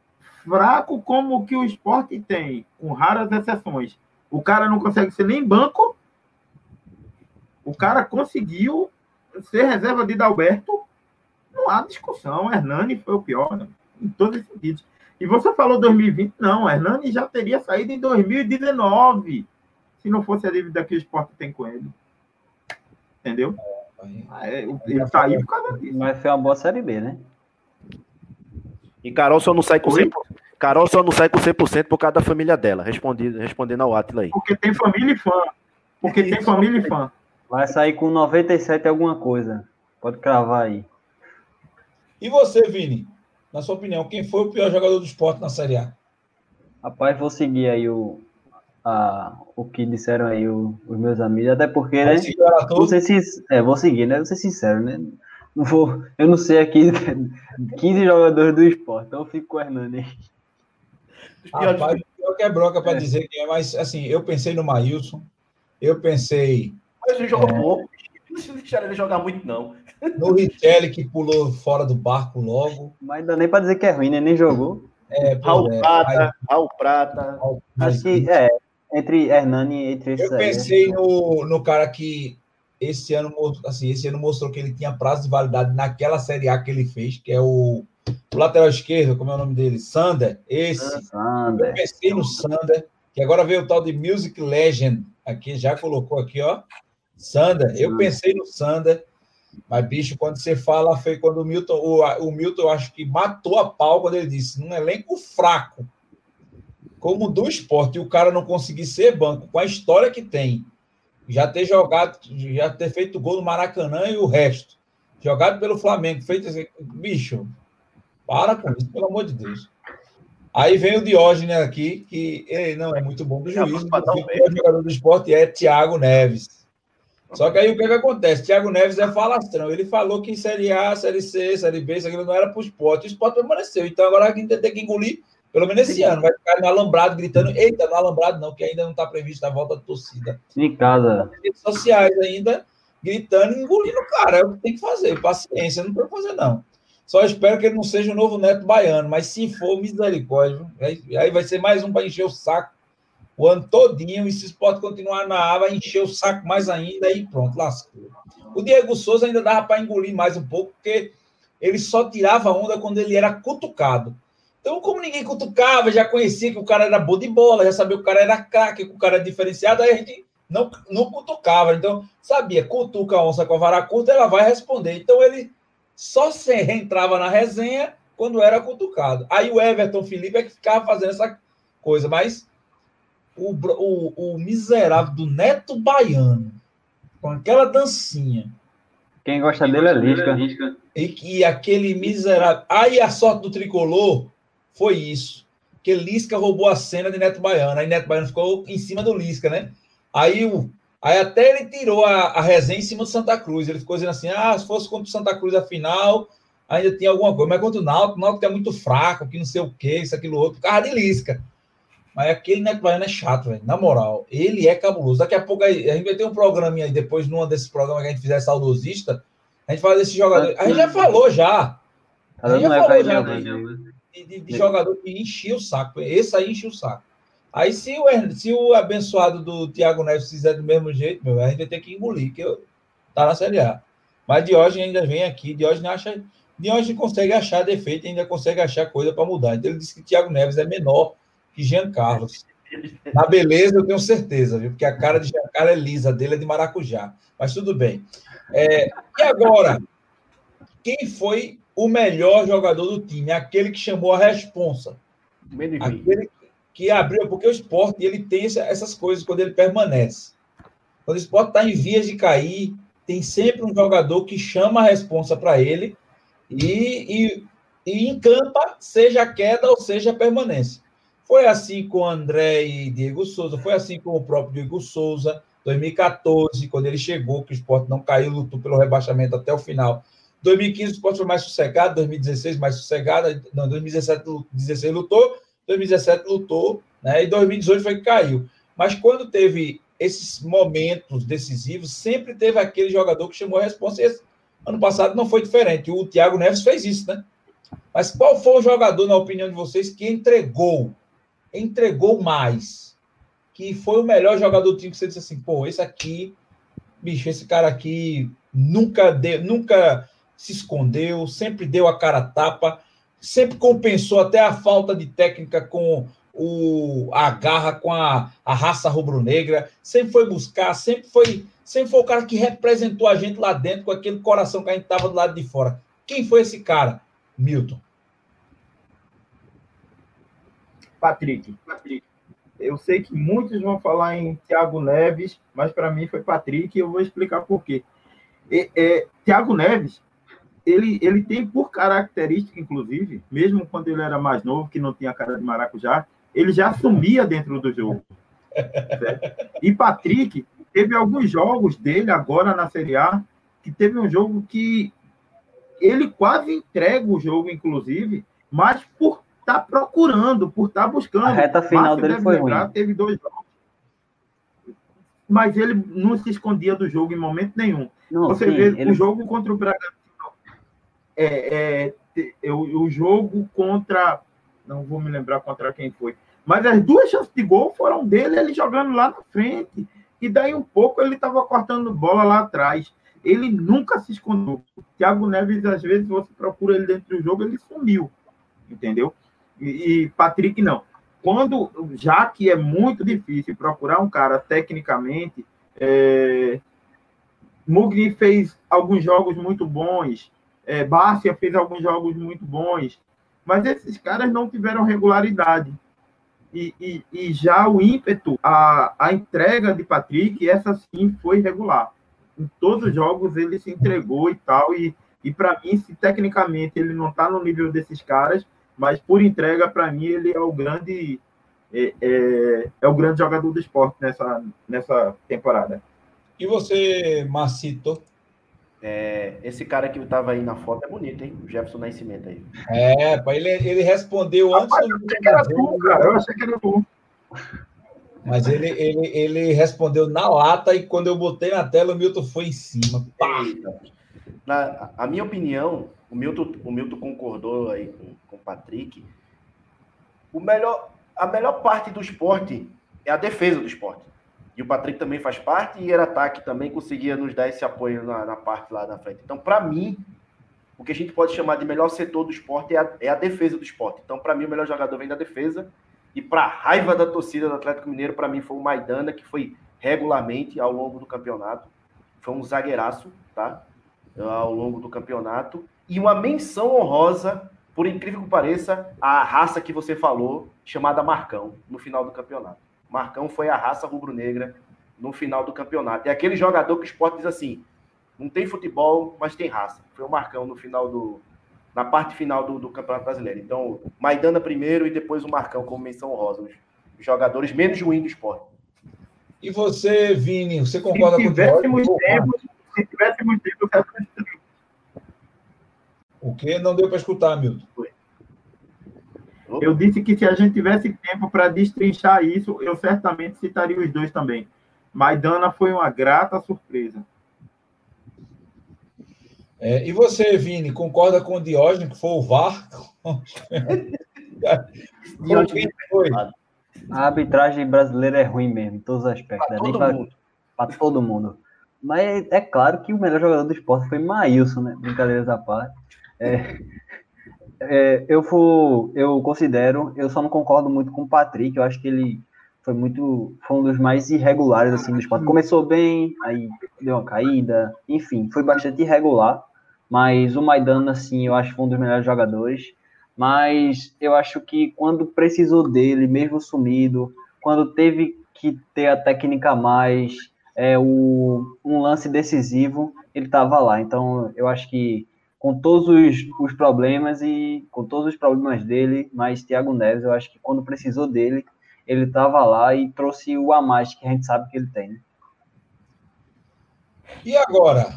fraco como o que o esporte tem, com raras exceções, o cara não consegue ser nem banco. O cara conseguiu ser reserva de Dalberto. Não há discussão. Hernani foi o pior, né? em todos os sentidos. E você falou 2020, não. Hernani já teria saído em 2019, se não fosse a dívida que o esporte tem com ele. Entendeu? Ah, é, ele saiu por causa disso. Mas foi uma boa Série B, né? E Carol só não sai com Oi? 100%. Carol só não sai com 100% por causa da família dela. Respondi, respondendo ao Atila aí. Porque tem família e fã. Porque tem família e fã. Vai sair com 97 alguma coisa. Pode cravar aí. E você, Vini? Na sua opinião, quem foi o pior jogador do esporte na Série A? Rapaz, vou seguir aí o, a, o que disseram aí o- os meus amigos, até porque, né? Vou ser, é, vou seguir, né? Vou ser sincero, né? Não vou, eu não sei aqui 15 jogadores do esporte, então eu fico com o Hernani. Os piores- Rapaz, pior que é broca para É. dizer quem é, mas assim, eu pensei no Maílson, eu pensei Mas ele jogou É. pouco. Não deixaram ele jogar muito, não. no Richelli, que pulou fora do barco logo. Mas não dá nem pra dizer que é ruim, né? Nem jogou. É, Raul é, Prata, Raul Prata. Acho que é, entre Hernani entre esses Eu pensei no, no cara que esse ano, assim, esse ano mostrou que ele tinha prazo de validade naquela Série A que ele fez, que é o, o lateral esquerdo, como é o nome dele? Sander. Esse. Sander. Eu pensei no Sander, que agora veio o tal de Music Legend. Aqui, já colocou aqui, ó. Sander. Eu pensei no Sander. Mas, bicho, quando você fala, foi quando o Milton, o, o Milton, eu acho que matou a pau quando ele disse, num elenco fraco, como do esporte, e o cara não conseguir ser banco, com a história que tem, já ter jogado, já ter feito gol no Maracanã e o resto. Jogado pelo Flamengo, feito bicho, para com isso, pelo amor de Deus. Aí vem o Diógenes aqui, que ele não é muito bom do juízo, o jogador do esporte é Thiago Neves. Só que aí o que, é que acontece? Thiago Neves é falastrão. Ele falou que Série A, Série C, Série B, isso aquilo não era para o esporte. O esporte permaneceu. Então agora a gente tem que engolir pelo menos esse ano, vai ficar no alambrado gritando, eita, no alambrado não, que ainda não está prevista a volta da torcida. Em casa. Redes sociais ainda gritando e engolindo o cara. É o que tem que fazer, paciência, não tem fazer, não. Só espero que ele não seja o novo neto baiano, mas se for, misericórdia. Aí, aí vai ser mais um para encher o saco o ano todinho, e se pode continuar na água, encher o saco mais ainda, e pronto, lascou. O Diego Souza ainda dava para engolir mais um pouco, porque ele só tirava onda quando ele era cutucado. Então, como ninguém cutucava, já conhecia que o cara era bom de bola, já sabia que o cara era craque, que o cara era diferenciado, aí a gente não, não cutucava. Então, sabia, cutuca a onça com a vara curta, ela vai responder. Então, ele só se reentrava na resenha quando era cutucado. Aí o Everton Felipe é que ficava fazendo essa coisa, mas o, o, o miserável do Neto Baiano, com aquela dancinha. Quem gosta dele é Lisca. E que aquele miserável. Aí a sorte do tricolor foi isso. Que Lisca roubou a cena de Neto Baiano. Aí Neto Baiano ficou em cima do Lisca, né? Aí, o, aí até ele tirou a, a resenha em cima do Santa Cruz. Ele ficou dizendo assim: ah, se fosse contra o Santa Cruz a final, ainda tinha alguma coisa. Mas contra o Náutico, o Náutico é muito fraco, que não sei o quê, isso, aquilo, outro. Por de Lisca. Mas aquele Neto Baiano é chato, velho. Na moral, ele é cabuloso. Daqui a pouco a gente vai ter um programinha aí, depois, numa desses programas que a gente fizer saudosista, a gente fala desse jogador. A gente já falou já. A gente já falou já de, de, de jogador que enchia o saco. Esse aí enchia o saco. Aí, se o, se o abençoado do Thiago Neves fizer do mesmo jeito, meu, a gente vai ter que engolir, que eu, tá na Série A. Mas Diógenes ainda vem aqui. Diógenes acha. Diógenes consegue achar defeito ainda consegue achar coisa para mudar. Então, ele disse que Thiago Neves é menor que Jean Carlos. Na beleza, eu tenho certeza, viu? Porque a cara de Jean Carlos é lisa, dele é de maracujá. Mas tudo bem. É, e agora, quem foi o melhor jogador do time? Aquele que chamou a responsa. Aquele que abriu, porque o esporte ele tem essas coisas quando ele permanece. Quando o esporte está em vias de cair, tem sempre um jogador que chama a responsa para ele e, e, e encampa, seja a queda ou seja a permanência. Foi assim com André e Diego Souza, foi assim com o próprio Diego Souza, 2014, quando ele chegou, que o esporte não caiu, lutou pelo rebaixamento até o final. 2015 o esporte foi mais sossegado, 2016 mais sossegado, não, 2017 16 lutou, 2017 lutou, né? E 2018 foi que caiu. Mas quando teve esses momentos decisivos, sempre teve aquele jogador que chamou a resposta. Esse, ano passado não foi diferente. O Thiago Neves fez isso, né? Mas qual foi o jogador, na opinião de vocês, que entregou entregou mais, que foi o melhor jogador do time que você disse assim, pô, esse aqui, bicho, esse cara aqui nunca deu, nunca se escondeu, sempre deu a cara a tapa, sempre compensou até a falta de técnica com o, a garra com a, a raça rubro-negra, sempre foi buscar, sempre foi, sempre foi o cara que representou a gente lá dentro com aquele coração que a gente tava do lado de fora. Quem foi esse cara? Milton. Patrick. Patrick. Eu sei que muitos vão falar em Thiago Neves, mas para mim foi Patrick e eu vou explicar por quê. E, é, Thiago Neves, ele, ele tem por característica, inclusive, mesmo quando ele era mais novo, que não tinha cara de maracujá, ele já sumia dentro do jogo. Certo? E Patrick, teve alguns jogos dele agora na Série A, que teve um jogo que ele quase entrega o jogo, inclusive, mas por está procurando, por estar tá buscando. A reta final Márcio dele foi lembrar, ruim. Teve dois jogos. Mas ele não se escondia do jogo em momento nenhum. Não, Você sim, vê ele... o jogo contra o Bragantino, é, é, o, o jogo contra não vou me lembrar contra quem foi. Mas as duas chances de gol foram dele, ele jogando lá na frente. E daí um pouco ele estava cortando bola lá atrás. Ele nunca se escondeu. Thiago Neves, às vezes, você procura ele dentro do jogo, ele sumiu. Entendeu? E, e Patrick não. Quando, já que é muito difícil procurar um cara tecnicamente, é, Mugni fez alguns jogos muito bons, é, Bárcia fez alguns jogos muito bons, mas esses caras não tiveram regularidade. E, e, e, já o ímpeto, a, a entrega de Patrick, essa sim foi regular. Em todos os jogos ele se entregou e tal, e, e para mim, se tecnicamente ele não está no nível desses caras, mas por entrega, para mim, ele é o grande é, é, é, o grande jogador do esporte nessa, nessa temporada. E você, Marcito? É, esse cara que estava aí na foto é bonito, hein? O Jefferson Nascimento aí. É, ele, ele respondeu antes Rapaz, Eu achei que era tu, cara. Eu achei que era tu. Mas ele, ele, ele respondeu na lata e quando eu botei na tela, o Milton foi em cima. Pá! Na, a minha opinião, o Milton, o Milton concordou aí com, com o Patrick. O melhor, a melhor parte do esporte é a defesa do esporte. E o Patrick também faz parte, e era ataque também conseguia nos dar esse apoio na, na parte lá na frente. Então, para mim, o que a gente pode chamar de melhor setor do esporte é a, é a defesa do esporte. Então, para mim, o melhor jogador vem da defesa. E para raiva da torcida do Atlético Mineiro, para mim foi o Maidana, que foi regularmente ao longo do campeonato. Foi um zagueiraço, tá? Ao longo do campeonato. E uma menção honrosa, por incrível que pareça, a raça que você falou, chamada Marcão, no final do campeonato. Marcão foi a raça rubro-negra no final do campeonato. É aquele jogador que o esporte diz assim: não tem futebol, mas tem raça. Foi o Marcão no final do. Na parte final do, do Campeonato Brasileiro. Então, Maidana primeiro e depois o Marcão como menção rosa. Os jogadores menos ruins do esporte. E você, Vini, você concorda se com tivéssemos o tempo, Se tivéssemos tempo, eu O que? Não deu para escutar, Milton. Foi. Eu disse que se a gente tivesse tempo para destrinchar isso, eu certamente citaria os dois também. Maidana foi uma grata surpresa. É, e você, Vini, concorda com o Diógenes, que foi o VAR? foi? A arbitragem brasileira é ruim mesmo, em todos os aspectos. Para todo, para todo mundo. Mas é claro que o melhor jogador do esporte foi Maílson, né? Brincadeiras à parte. É, é, eu eu considero, eu só não concordo muito com o Patrick, eu acho que ele foi muito, foi um dos mais irregulares assim do esporte. Começou bem, aí deu uma caída, enfim, foi bastante irregular, mas o Maidana assim, eu acho que foi um dos melhores jogadores, mas eu acho que quando precisou dele, mesmo sumido, quando teve que ter a técnica mais, é, o, um lance decisivo, ele estava lá. Então, eu acho que com todos os, os, problemas e com todos os problemas dele, mas Thiago Neves, eu acho que quando precisou dele, ele estava lá e trouxe o a mais que a gente sabe que ele tem. E agora,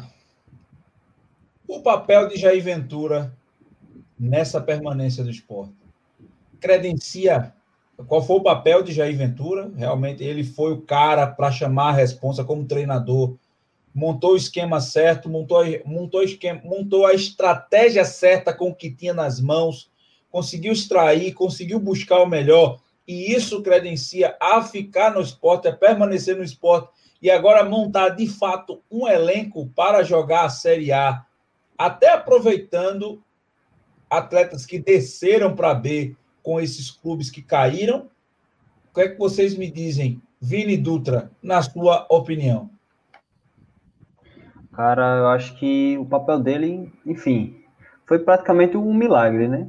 o papel de Jair Ventura nessa permanência do esporte? Credencia qual foi o papel de Jair Ventura? Realmente ele foi o cara para chamar a responsa como treinador montou o esquema certo, montou, montou, esquema, montou a estratégia certa com o que tinha nas mãos, conseguiu extrair, conseguiu buscar o melhor, e isso credencia a ficar no esporte, a permanecer no esporte, e agora montar de fato um elenco para jogar a Série A, até aproveitando atletas que desceram para B com esses clubes que caíram. O que é que vocês me dizem, Vini Dutra, na sua opinião? Cara, eu acho que o papel dele, enfim, foi praticamente um milagre, né?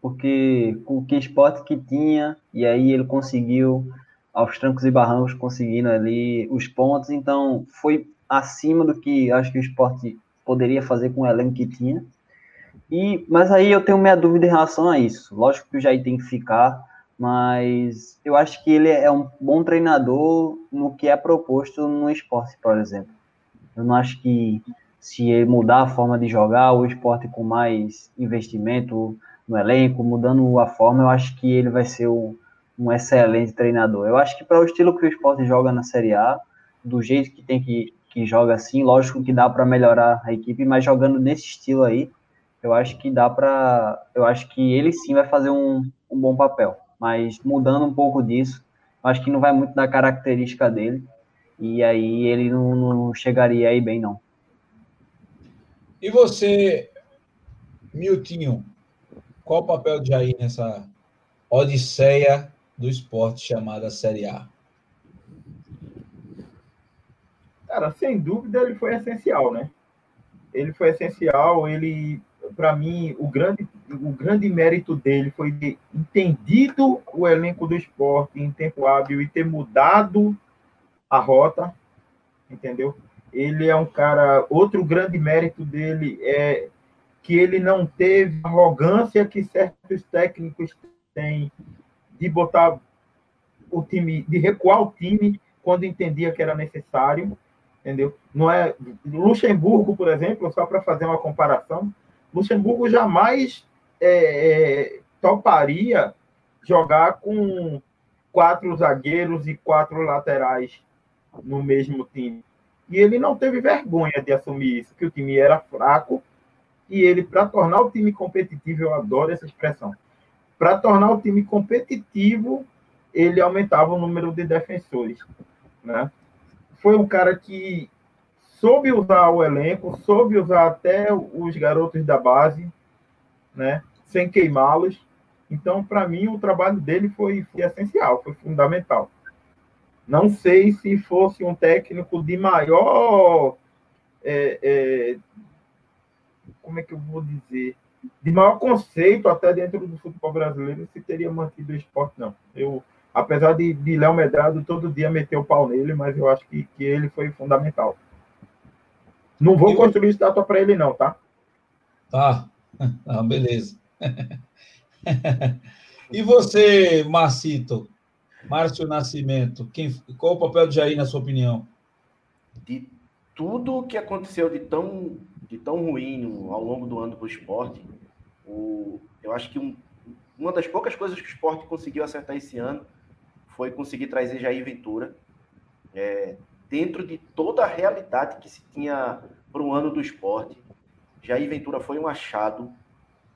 Porque com que esporte que tinha, e aí ele conseguiu, aos trancos e barrancos, conseguindo ali os pontos, então foi acima do que acho que o esporte poderia fazer com o elenco que tinha. E, mas aí eu tenho minha dúvida em relação a isso. Lógico que o Jair tem que ficar, mas eu acho que ele é um bom treinador no que é proposto no esporte, por exemplo. Eu não acho que se ele mudar a forma de jogar, o esporte com mais investimento no elenco, mudando a forma, eu acho que ele vai ser um, um excelente treinador. Eu acho que para o estilo que o esporte joga na Série A, do jeito que tem que, que joga assim, lógico que dá para melhorar a equipe, mas jogando nesse estilo aí, eu acho que dá para. Eu acho que ele sim vai fazer um, um bom papel. Mas mudando um pouco disso, acho que não vai muito da característica dele. E aí ele não, não chegaria aí bem, não. E você, Miltinho, qual o papel de Jair nessa odisseia do esporte chamada Série A? Cara, sem dúvida ele foi essencial, né? Ele foi essencial, ele, para mim, o grande, o grande mérito dele foi ter entendido o elenco do esporte em tempo hábil e ter mudado a rota, entendeu? Ele é um cara, outro grande mérito dele é que ele não teve arrogância que certos técnicos têm de botar o time, de recuar o time quando entendia que era necessário, entendeu? Não é Luxemburgo, por exemplo, só para fazer uma comparação, Luxemburgo jamais é, é, toparia jogar com quatro zagueiros e quatro laterais no mesmo time. E ele não teve vergonha de assumir isso, que o time era fraco e ele, para tornar o time competitivo, eu adoro essa expressão, para tornar o time competitivo, ele aumentava o número de defensores. Né? Foi um cara que soube usar o elenco, soube usar até os garotos da base, né? sem queimá-los. Então, para mim, o trabalho dele foi, foi essencial, foi fundamental. Não sei se fosse um técnico de maior é, é, como é que eu vou dizer, de maior conceito até dentro do futebol brasileiro, se teria mantido o esporte, não. Eu, apesar de, de Léo Medrado todo dia meter o pau nele, mas eu acho que, que ele foi fundamental. Não vou construir estátua para ele, não, tá? Tá, ah, beleza. e você, Marcito, Márcio Nascimento, quem, qual o papel de Jair, na sua opinião? De tudo o que aconteceu de tão, de tão ruim ao longo do ano para o esporte, eu acho que um, uma das poucas coisas que o esporte conseguiu acertar esse ano foi conseguir trazer Jair Ventura. É, dentro de toda a realidade que se tinha para o ano do esporte, Jair Ventura foi um achado.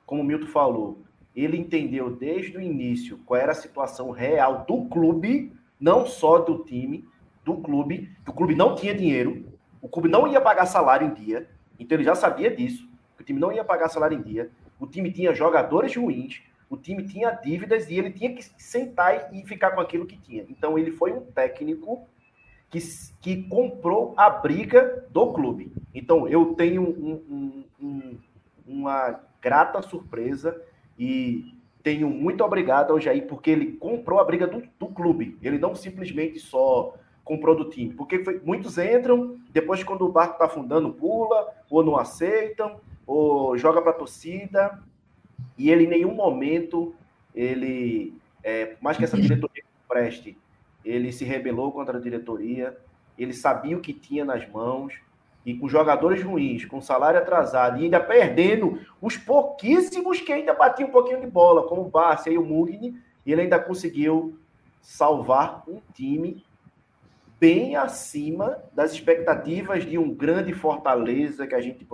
Como o Milton falou, ele entendeu desde o início qual era a situação real do clube, não só do time, do clube, que o clube não tinha dinheiro, o clube não ia pagar salário em dia, então ele já sabia disso, que o time não ia pagar salário em dia, o time tinha jogadores ruins, o time tinha dívidas e ele tinha que sentar e ficar com aquilo que tinha. Então ele foi um técnico que, que comprou a briga do clube. Então eu tenho um, um, um, uma grata surpresa e tenho muito obrigado ao Jair porque ele comprou a briga do, do clube. Ele não simplesmente só comprou do time. Porque foi, muitos entram, depois quando o barco está afundando, pula, ou não aceitam, ou joga para a torcida, e ele em nenhum momento, ele, é, mais que essa diretoria preste, ele se rebelou contra a diretoria, ele sabia o que tinha nas mãos, e com jogadores ruins, com salário atrasado, e ainda perdendo os pouquíssimos que ainda batiam um pouquinho de bola, como o Barça e o Mugni, ele ainda conseguiu salvar um time bem acima das expectativas de um grande Fortaleza que a gente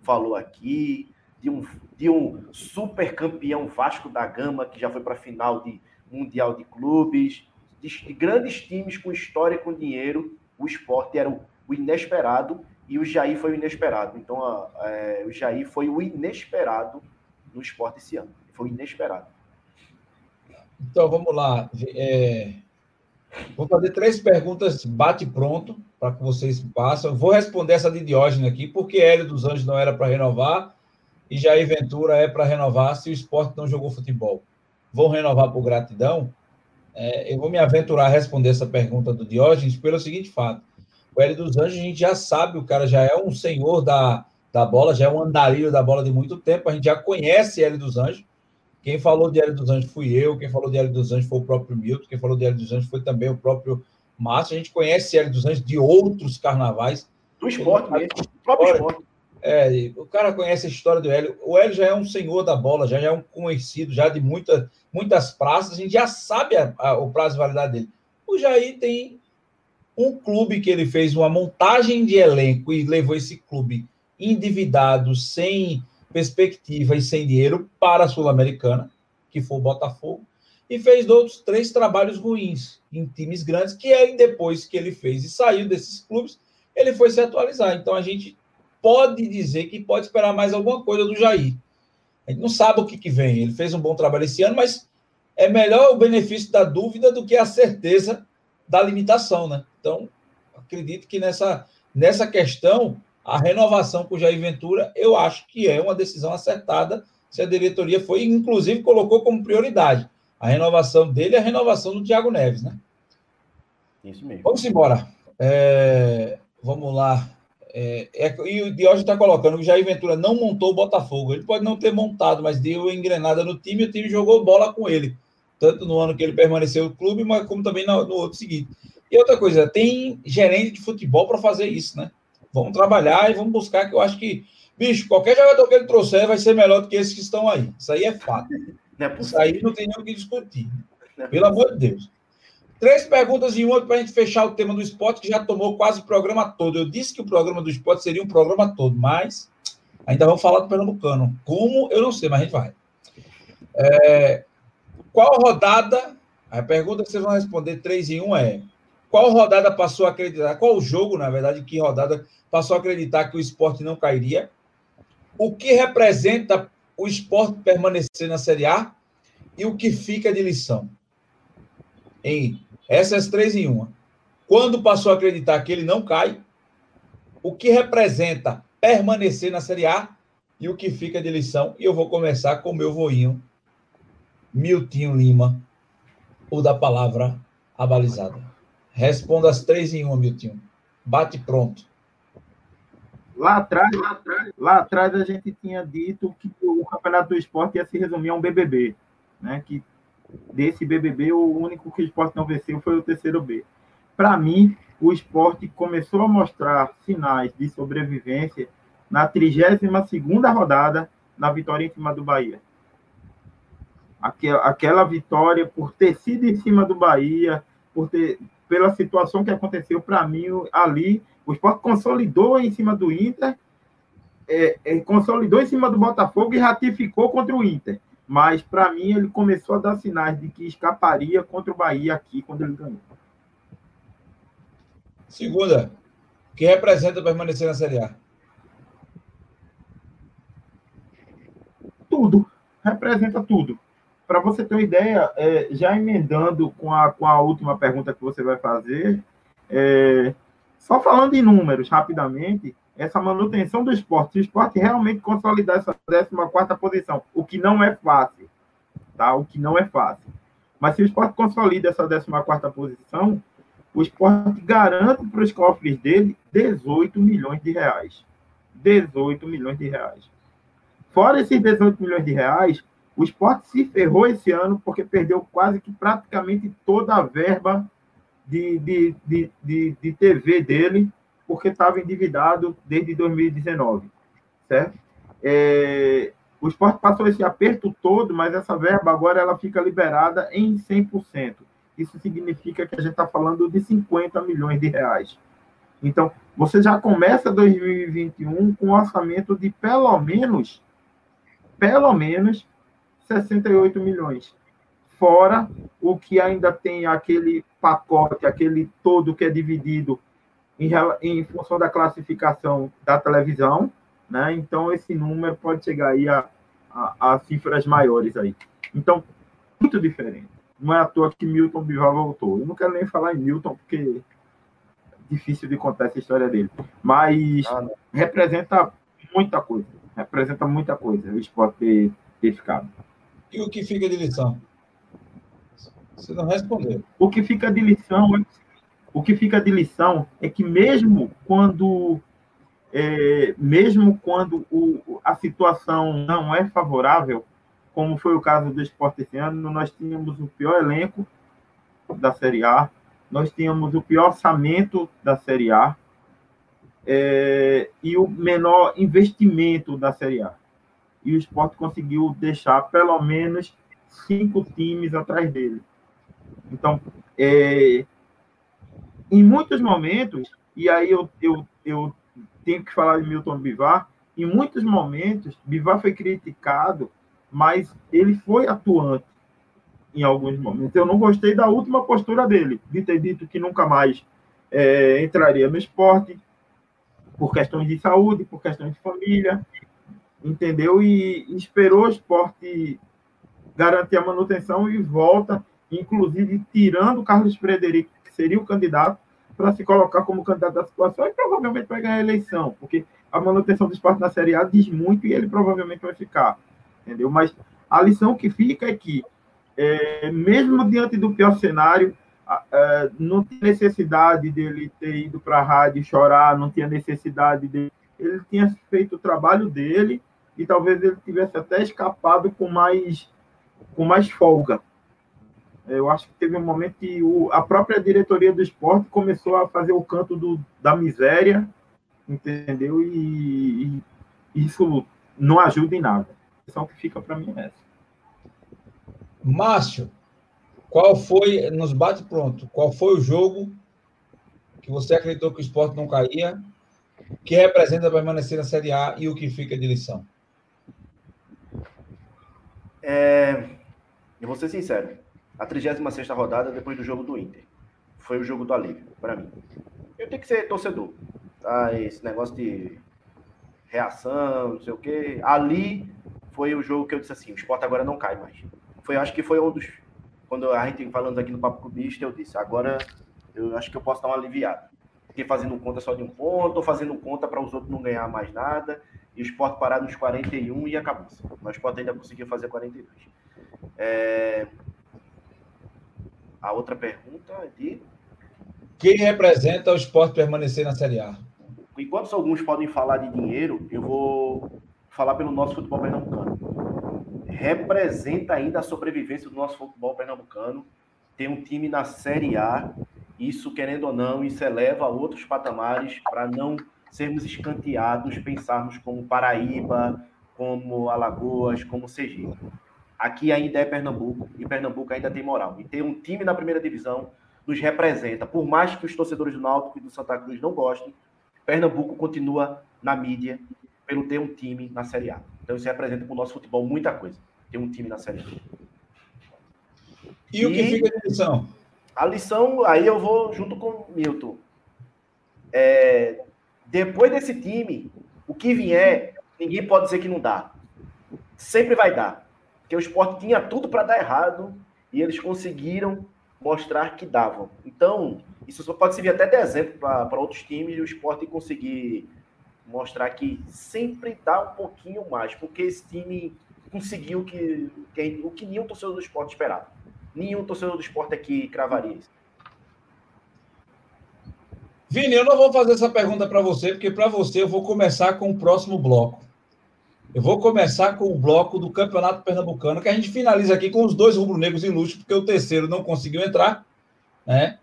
falou aqui, de um, de um super campeão Vasco da Gama que já foi para a final de Mundial de Clubes, de, de, grandes times com história com dinheiro. O esporte era o, o inesperado e o Jair foi o inesperado. Então, a, a, é, o Jair foi o inesperado no esporte esse ano. Foi inesperado. Então, vamos lá. É, Vou fazer três perguntas bate-pronto para que vocês passem. Vou responder essa de Diógenes aqui, porque Hélio dos Anjos não era para renovar e Jair Ventura é para renovar se o esporte não jogou futebol. Vão renovar por gratidão? É, eu vou me aventurar a responder essa pergunta do Diógenes pelo seguinte fato. O Hélio dos Anjos, a gente já sabe, o cara já é um senhor da, da bola, já é um andarilho da bola de muito tempo, a gente já conhece Hélio dos Anjos, quem falou de Hélio dos Anjos fui eu, quem falou de Hélio dos Anjos foi o próprio Milton, quem falou de Hélio dos Anjos foi também o próprio Márcio. A gente conhece Hélio dos Anjos de outros carnavais. Do esporte mesmo, do próprio esporte. É, o cara conhece a história do Hélio. O Hélio já é um senhor da bola, já é um conhecido já de muita, muitas praças, a gente já sabe a, a, o prazo de validade dele. O Jair tem um clube que ele fez uma montagem de elenco e levou esse clube endividado, sem perspectiva e sem dinheiro para a Sul-Americana, que foi o Botafogo, e fez outros três trabalhos ruins em times grandes, que aí depois que ele fez e saiu desses clubes, ele foi se atualizar. Então a gente pode dizer que pode esperar mais alguma coisa do Jair. A gente não sabe o que, que vem. Ele fez um bom trabalho esse ano, mas é melhor o benefício da dúvida do que a certeza da limitação, né? Então, acredito que nessa, nessa questão, a renovação com o Jair Ventura, eu acho que é uma decisão acertada, se a diretoria foi, inclusive, colocou como prioridade a renovação dele e a renovação do Thiago Neves, né? Isso mesmo. Vamos embora. É, vamos lá. É, é, e o Diogo está colocando que o Jair Ventura não montou o Botafogo. Ele pode não ter montado, mas deu engrenada no time e o time jogou bola com ele. Tanto no ano que ele permaneceu no clube, mas como também no, no outro seguinte. E outra coisa, tem gerente de futebol para fazer isso, né? Vamos trabalhar e vamos buscar, que eu acho que, bicho, qualquer jogador que ele trouxer vai ser melhor do que esses que estão aí. Isso aí é fato. É isso aí não tem nem o que discutir. É Pelo amor de Deus. Três perguntas em uma para a gente fechar o tema do esporte, que já tomou quase o programa todo. Eu disse que o programa do esporte seria um programa todo, mas ainda vamos falar do Pernambucano. Como? Eu não sei, mas a gente vai. É, qual rodada? A pergunta que vocês vão responder três em um é: qual rodada passou a acreditar? Qual jogo, na verdade, que rodada passou a acreditar que o esporte não cairia? O que representa o esporte permanecer na Série A? E o que fica de lição? Em essas três em uma. Quando passou a acreditar que ele não cai? O que representa permanecer na Série A? E o que fica de lição? E eu vou começar com o meu voinho, Miltinho Lima, o da palavra abalizada. Responda as três em uma, Milton. Bate pronto. Lá atrás, lá atrás, lá atrás a gente tinha dito que o campeonato do esporte ia se resumir a um BBB, né? Que desse BBB o único que o esporte não venceu foi o terceiro B. Para mim, o esporte começou a mostrar sinais de sobrevivência na 32 segunda rodada na vitória em cima do Bahia. Aquela, vitória por ter sido em cima do Bahia, por ter pela situação que aconteceu para mim ali. O esporte consolidou em cima do Inter, é, é, consolidou em cima do Botafogo e ratificou contra o Inter. Mas, para mim, ele começou a dar sinais de que escaparia contra o Bahia aqui quando ele ganhou. Segunda, que representa permanecer na Série A? Tudo. Representa tudo para você ter uma ideia, é, já emendando com a, com a última pergunta que você vai fazer, é, só falando em números rapidamente, essa manutenção do esporte, se o esporte realmente consolidar essa 14 posição, o que não é fácil, tá? O que não é fácil. Mas se o esporte consolida essa 14 posição, o esporte garante para os cofres dele 18 milhões de reais. 18 milhões de reais. Fora esses 18 milhões de reais, o esporte se ferrou esse ano porque perdeu quase que praticamente toda a verba de, de, de, de, de TV dele, porque estava endividado desde 2019, certo? É, o esporte passou esse aperto todo, mas essa verba agora ela fica liberada em 100%. Isso significa que a gente está falando de 50 milhões de reais. Então, você já começa 2021 com um orçamento de pelo menos, pelo menos 68 milhões. Fora o que ainda tem aquele pacote, aquele todo que é dividido em, em função da classificação da televisão, né? Então esse número pode chegar aí a, a, a cifras maiores aí. Então, muito diferente. Não é à toa que Milton Bival voltou. Eu não quero nem falar em Milton, porque é difícil de contar essa história dele. Mas ah, representa muita coisa. Representa muita coisa o esporte ter, ter ficado. E o que fica de lição? Você não respondeu. O que fica de lição é, o que fica de lição é que mesmo quando é, mesmo quando o, a situação não é favorável, como foi o caso do esporte esse ano, nós tínhamos o pior elenco da Série A, nós tínhamos o pior orçamento da Série A é, e o menor investimento da Série A e o esporte conseguiu deixar pelo menos cinco times atrás dele. Então, é, em muitos momentos, e aí eu, eu, eu tenho que falar de Milton Bivar, em muitos momentos, Bivar foi criticado, mas ele foi atuante em alguns momentos. Eu não gostei da última postura dele, de ter dito que nunca mais é, entraria no esporte, por questões de saúde, por questões de família, entendeu? E esperou o esporte garantir a manutenção e volta, inclusive tirando o Carlos Frederico, que seria o candidato, para se colocar como candidato da situação e provavelmente vai ganhar a eleição, porque a manutenção do esporte na Série A diz muito e ele provavelmente vai ficar, entendeu? Mas a lição que fica é que, é, mesmo diante do pior cenário, é, não tinha necessidade dele ter ido para a rádio chorar, não tinha necessidade dele. Ele tinha feito o trabalho dele e talvez ele tivesse até escapado com mais, com mais folga. Eu acho que teve um momento que o, a própria diretoria do esporte começou a fazer o canto do, da miséria, entendeu? E, e isso não ajuda em nada. Só que fica para mim é essa. Márcio, qual foi, nos bate pronto, qual foi o jogo que você acreditou que o esporte não caía, que representa permanecer na Série A e o que fica de lição? É, eu vou ser sincero. A 36 rodada depois do jogo do Inter. Foi o jogo do alívio, para mim. Eu tenho que ser torcedor. Tá? Esse negócio de reação, não sei o quê. Ali foi o jogo que eu disse assim: o esporte agora não cai mais. Foi, acho que foi um dos quando a gente falando aqui no Papo Clubista, eu disse, agora eu acho que eu posso dar uma aliviada. Fiquei fazendo conta só de um ponto, ou fazendo conta para os outros não ganhar mais nada, e o esporte parar nos 41 e acabou. Mas o esporte ainda conseguiu fazer 42. É... A outra pergunta é de. Quem representa o esporte permanecer na Série A? Enquanto alguns podem falar de dinheiro, eu vou falar pelo nosso futebol pernambucano representa ainda a sobrevivência do nosso futebol pernambucano. Tem um time na Série A, isso, querendo ou não, isso eleva a outros patamares para não sermos escanteados, pensarmos como Paraíba, como Alagoas, como Sergipe. Aqui ainda é Pernambuco e Pernambuco ainda tem moral. E ter um time na primeira divisão nos representa. Por mais que os torcedores do Náutico e do Santa Cruz não gostem, Pernambuco continua na mídia pelo ter um time na Série A. Então isso representa para o nosso futebol muita coisa. Ter um time na Série A. E, e o que fica de lição? A lição, aí eu vou junto com Milton. É, depois desse time, o que vier, ninguém pode dizer que não dá. Sempre vai dar. Porque o esporte tinha tudo para dar errado e eles conseguiram mostrar que davam. Então, isso só pode servir até de exemplo para outros times e o esporte conseguir mostrar que sempre dá um pouquinho mais, porque esse time conseguiu que, que o que nenhum torcedor do esporte esperava. Nenhum torcedor do esporte aqui cravaria isso. Vini, eu não vou fazer essa pergunta para você, porque para você eu vou começar com o próximo bloco. Eu vou começar com o bloco do Campeonato Pernambucano, que a gente finaliza aqui com os dois rubro-negros ilustres, porque o terceiro não conseguiu entrar, né?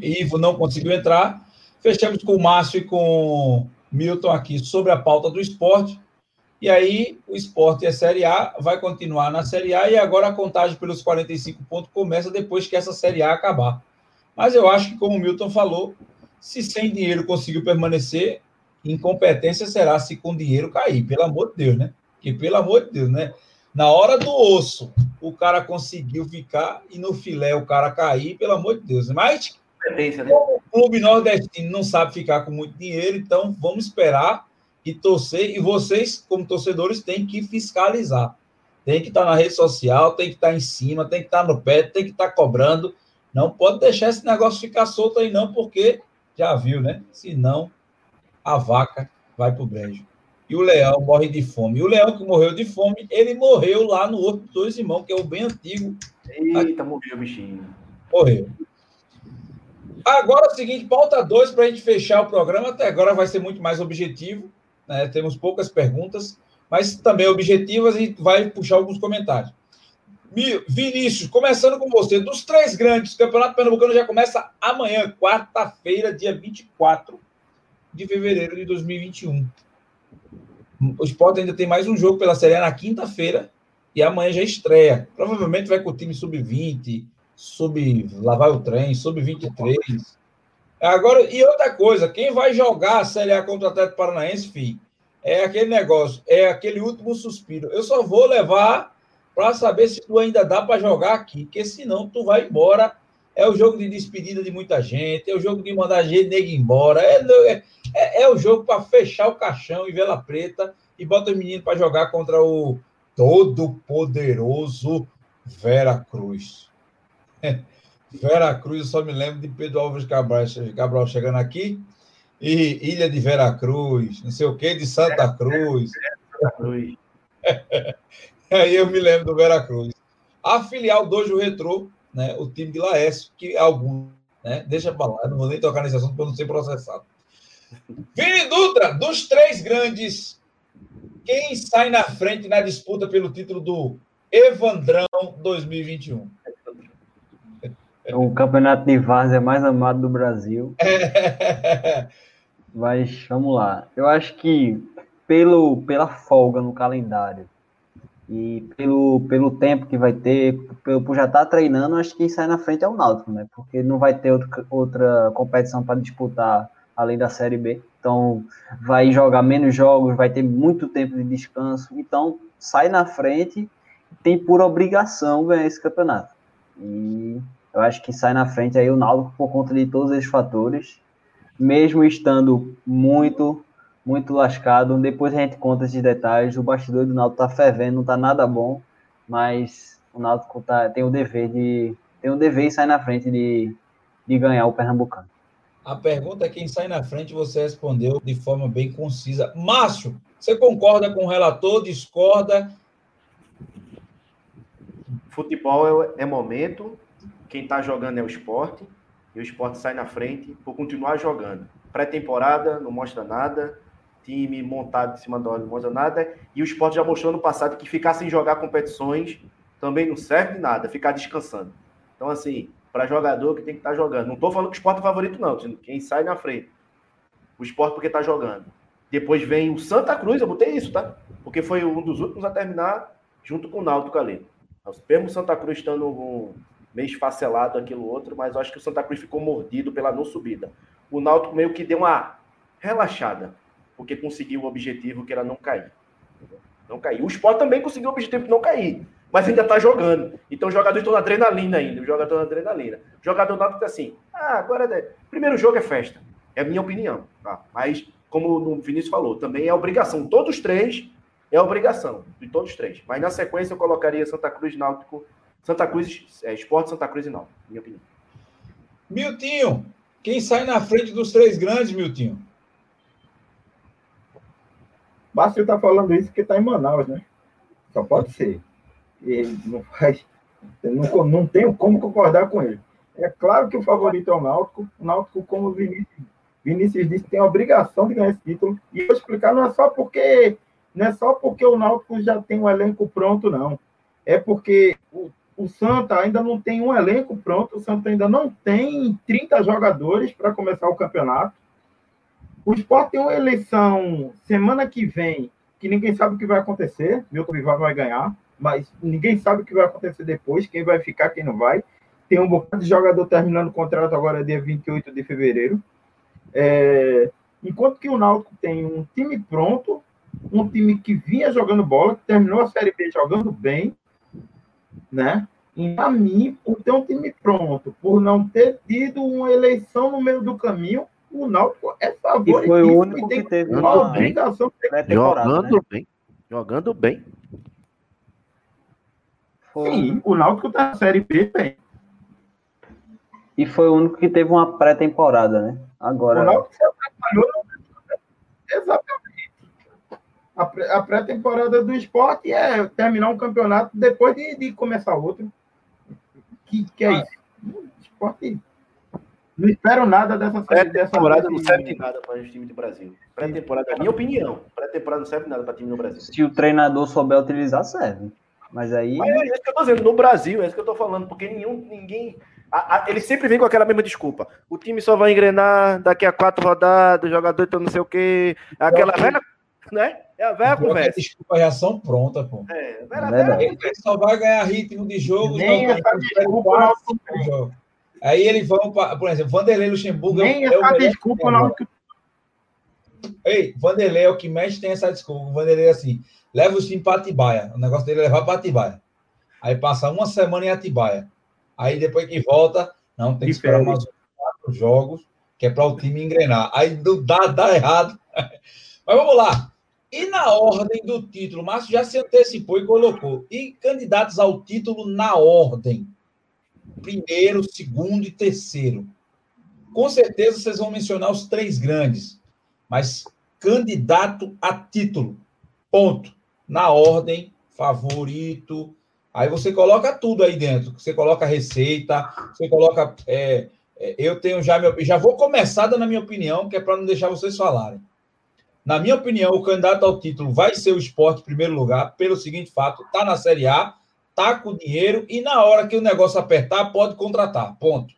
Ivo não conseguiu entrar. Fechamos com o Márcio e com Milton aqui sobre a pauta do esporte. E aí, o esporte a Série A vai continuar na Série A e agora a contagem pelos 45 pontos começa depois que essa Série A acabar. Mas eu acho que, como o Milton falou, se sem dinheiro conseguiu permanecer, incompetência será se com dinheiro cair, pelo amor de Deus, né? Que pelo amor de Deus, né? Na hora do osso, o cara conseguiu ficar e no filé o cara cair, pelo amor de Deus. Mas competência, né? O clube nordestino não sabe ficar com muito dinheiro, então vamos esperar e torcer. E vocês, como torcedores, têm que fiscalizar. Tem que estar na rede social, tem que estar em cima, tem que estar no pé, tem que estar cobrando. Não pode deixar esse negócio ficar solto aí, não, porque já viu, né? Senão a vaca vai para o brejo. E o leão morre de fome. E o leão que morreu de fome, ele morreu lá no dos Dois Irmãos, que é o bem antigo. Eita, morreu, bichinho. Morreu. Agora é o seguinte, pauta 2 para a gente fechar o programa. Até agora vai ser muito mais objetivo. Né? Temos poucas perguntas, mas também objetivas e vai puxar alguns comentários. Vinícius, começando com você. Dos três grandes, o Campeonato Pernambucano já começa amanhã, quarta-feira, dia 24 de fevereiro de 2021. O Sport ainda tem mais um jogo pela Série A na quinta-feira e amanhã já estreia. Provavelmente vai com o time sub-20, sub lavar o trem, sub 23. Agora, e outra coisa, quem vai jogar a Série A contra o Atlético Paranaense, filho, é aquele negócio, é aquele último suspiro. Eu só vou levar para saber se tu ainda dá para jogar aqui, porque senão tu vai embora. É o jogo de despedida de muita gente, é o jogo de mandar gente nego embora, é, é, é, é o jogo para fechar o caixão e vela preta e bota os meninos para jogar contra o todo-poderoso Vera Cruz. Vera Cruz, eu só me lembro de Pedro Alves Cabral, Cabral chegando aqui, e Ilha de Vera Cruz, não sei o que, de Santa Cruz. Cruz. Aí eu me lembro do Vera Cruz. A filial do Hoje Retrô, né, o time de Laércio, que algum, né, deixa pra lá, não vou nem tocar nesse assunto para não ser processado. Vini Dutra, dos três grandes, quem sai na frente na disputa pelo título do Evandrão 2021? O campeonato de várzea mais amado do Brasil. Mas vamos lá. Eu acho que pelo, pela folga no calendário e pelo, pelo tempo que vai ter, pelo, por já estar tá treinando, acho que quem sai na frente é o Náutico, né? Porque não vai ter outra, outra competição para disputar além da Série B. Então, vai jogar menos jogos, vai ter muito tempo de descanso. Então, sai na frente, tem por obrigação ganhar esse campeonato. E eu acho que sai na frente aí o Náutico por conta de todos esses fatores, mesmo estando muito, muito lascado. Depois a gente conta esses detalhes. O bastidor do Náutico tá fervendo, não tá nada bom, mas o Náutico tá, tem o dever de tem o dever e sai na frente de, de ganhar o Pernambucano. A pergunta é quem sai na frente, você respondeu de forma bem concisa. Márcio, você concorda com o relator? Discorda? Futebol é, é momento, quem está jogando é o esporte, e o esporte sai na frente por continuar jogando. Pré-temporada não mostra nada, time montado em cima da hora não mostra nada, e o esporte já mostrou no passado que ficar sem jogar competições também não serve de nada, ficar descansando. Então, assim, para jogador que tem que estar tá jogando. Não estou falando que o esporte é favorito, não, quem sai na frente. O esporte porque está jogando. Depois vem o Santa Cruz, eu botei isso, tá? Porque foi um dos últimos a terminar junto com o Náutico ali. Mesmo o Santa Cruz estando um meio esfacelado aquilo outro, mas eu acho que o Santa Cruz ficou mordido pela não subida. O Náutico meio que deu uma relaxada, porque conseguiu o objetivo que era não cair. Não cair. O Sport também conseguiu o objetivo de não cair, mas ainda está jogando. Então os jogadores estão na adrenalina ainda. Os jogadores na adrenalina. O jogador Náutico está assim, ah, agora é... primeiro jogo é festa. É a minha opinião. Tá? Mas, como o Vinícius falou, também é obrigação. Todos os três é obrigação, de todos os três. Mas na sequência eu colocaria Santa Cruz, Náutico Santa Cruz, é, Esporte Santa Cruz e não, minha opinião. Miltinho, quem sai na frente dos três grandes, Miltinho? Basta estar tá falando isso porque está em Manaus, né? Só pode ser. Ele não faz. Não, não tenho como concordar com ele. É claro que o favorito é o Náutico. O Náutico, como o Vinícius, Vinícius disse, tem a obrigação de ganhar esse título. E eu vou explicar, não é só porque não é só porque o Náutico já tem um elenco pronto, não. É porque o, o Santa ainda não tem um elenco pronto, o Santa ainda não tem 30 jogadores para começar o campeonato. O Sport tem uma eleição semana que vem, que ninguém sabe o que vai acontecer. Milton Vivar vai ganhar, mas ninguém sabe o que vai acontecer depois, quem vai ficar, quem não vai. Tem um bocado de jogador terminando o contrato agora, dia 28 de fevereiro. É... Enquanto que o Náutico tem um time pronto, um time que vinha jogando bola, que terminou a Série B jogando bem, né? E para mim, por ter um time pronto, por não ter tido uma eleição no meio do caminho, o Náutico é favorito. E foi o único que teve uma obrigação. Jogando né? bem. Jogando bem. Sim, o Náutico tá na Série B bem. E foi o único que teve uma pré-temporada, né? Agora. O Náutico se atrapalhou. Exatamente. A pré-temporada do esporte é terminar um campeonato depois de, de começar outro. Que, que é ah. isso? Esporte. Não espero nada dessa Pré-temporada não serve de nada para o time do Brasil. Pré-temporada, minha opinião, pré-temporada não serve de nada para time do Brasil. Se o treinador souber utilizar, serve. Mas aí. Mas é isso que eu tô dizendo, no Brasil, é isso que eu tô falando, porque nenhum, ninguém. A, a, ele sempre vem com aquela mesma desculpa. O time só vai engrenar daqui a quatro rodadas, o jogador tá não sei o quê. Aquela velha né? É a velha conversa. Desculpa, a reação pronta, pô. É, velha, velha, ele só vai ganhar ritmo de jogo. Nem desculpa não. Aí eles vão, pra, por exemplo, Vanderlei Luxemburgo. Nem é essa desculpa não. Ei, Vanderlei é o que mexe, tem essa desculpa. O Vanderlei é assim, leva o time para Atibaia. O negócio dele é levar para Atibaia. Aí passa uma semana em Atibaia. Aí depois que volta, não, tem que esperar umas quatro jogos, que é para o time engrenar. Aí dá, dá errado. Mas vamos lá. E na ordem do título, Márcio já se antecipou e colocou. E candidatos ao título na ordem. Primeiro, segundo e terceiro. Com certeza vocês vão mencionar os três grandes. Mas candidato a título. Ponto. Na ordem, favorito. Aí você coloca tudo aí dentro. Você coloca receita, você coloca. É, é, eu tenho já meu. Já vou começar dando a minha opinião, que é para não deixar vocês falarem. Na minha opinião, o candidato ao título vai ser o esporte em primeiro lugar, pelo seguinte fato: tá na Série A, tá com dinheiro e na hora que o negócio apertar, pode contratar. Ponto.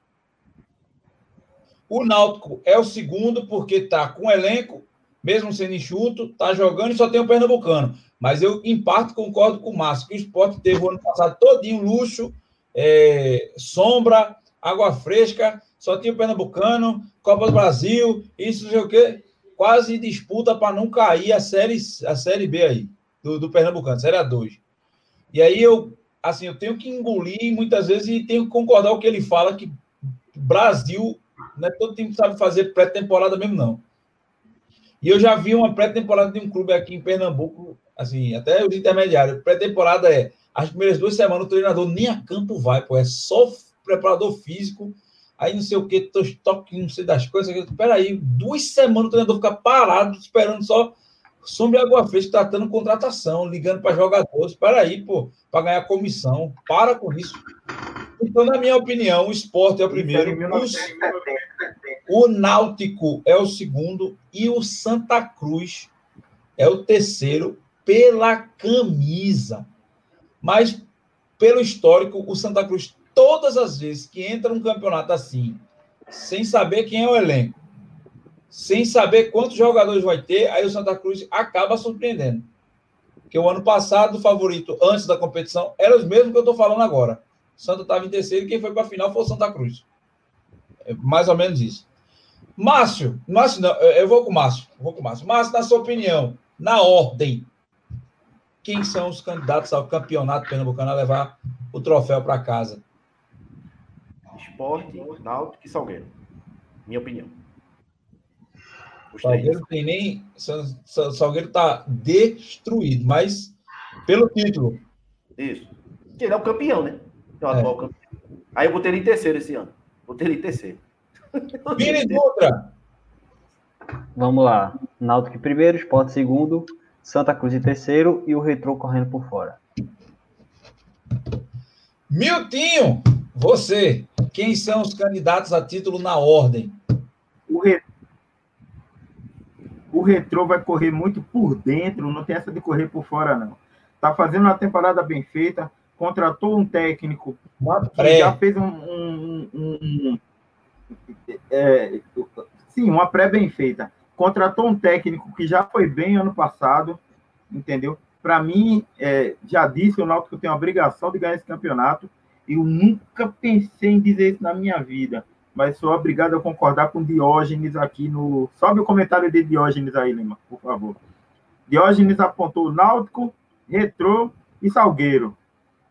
O Náutico é o segundo porque tá com elenco, mesmo sendo enxuto, tá jogando e só tem o Pernambucano. Mas eu, em parte, concordo com o Márcio, que o esporte teve o ano passado todinho luxo, é, sombra, água fresca, só tinha o Pernambucano, Copa do Brasil, isso não sei o quê quase disputa para não cair a série, a série B aí, do, do Pernambucano, série A2. E aí eu, assim, eu tenho que engolir muitas vezes e tenho que concordar com o que ele fala, que Brasil, não é todo time sabe fazer pré-temporada mesmo, não. E eu já vi uma pré-temporada de um clube aqui em Pernambuco, assim, até os intermediários. Pré-temporada é as primeiras duas semanas o treinador nem a campo vai, pô, é só preparador físico aí não sei o que, toque, não sei das coisas. Peraí, duas semanas o treinador fica parado, esperando só sombra água fresca, tratando contratação, ligando para jogadores. Peraí, pô, para ganhar comissão. Para com isso. Então, na minha opinião, o esporte é o primeiro. O, o Náutico é o segundo e o Santa Cruz é o terceiro pela camisa. Mas, pelo histórico, o Santa Cruz todas as vezes que entra um campeonato assim, sem saber quem é o elenco, sem saber quantos jogadores vai ter, aí o Santa Cruz acaba surpreendendo. Porque o ano passado, o favorito antes da competição era os mesmos que eu estou falando agora. O Santa estava em terceiro e quem foi para a final foi o Santa Cruz. É mais ou menos isso. Márcio, Márcio não, eu vou com o Márcio. Vou com o Márcio. Márcio, na sua opinião, na ordem, quem são os candidatos ao campeonato pernambucano a levar o troféu para casa? Esporte, Náutico e Salgueiro. Minha opinião. O Salgueiro tem nem. Salgueiro está destruído, mas pelo título. Isso. Que ele é o campeão, né? É o atual campeão. Aí eu botei ele em terceiro esse ano. Botei ele em terceiro. Vini Dutra. Vamos lá. Náutico em primeiro, Esporte segundo, Santa Cruz em terceiro e o Retrô correndo por fora. Miltinho, você. Quem são os candidatos a título na ordem? O, re... o Retrô vai correr muito por dentro, não tem essa de correr por fora, não. Tá fazendo uma temporada bem feita, contratou um técnico que já fez um, um, um, um é, sim, uma pré bem feita. Contratou um técnico que já foi bem ano passado, entendeu? Para mim, é, já disse, o Náutico tem a obrigação de ganhar esse campeonato. Eu nunca pensei em dizer isso na minha vida, mas sou obrigado a concordar com Diógenes aqui no. Sobe o comentário de Diógenes aí, Lima, por favor. Diógenes apontou Náutico, Retrô e Salgueiro.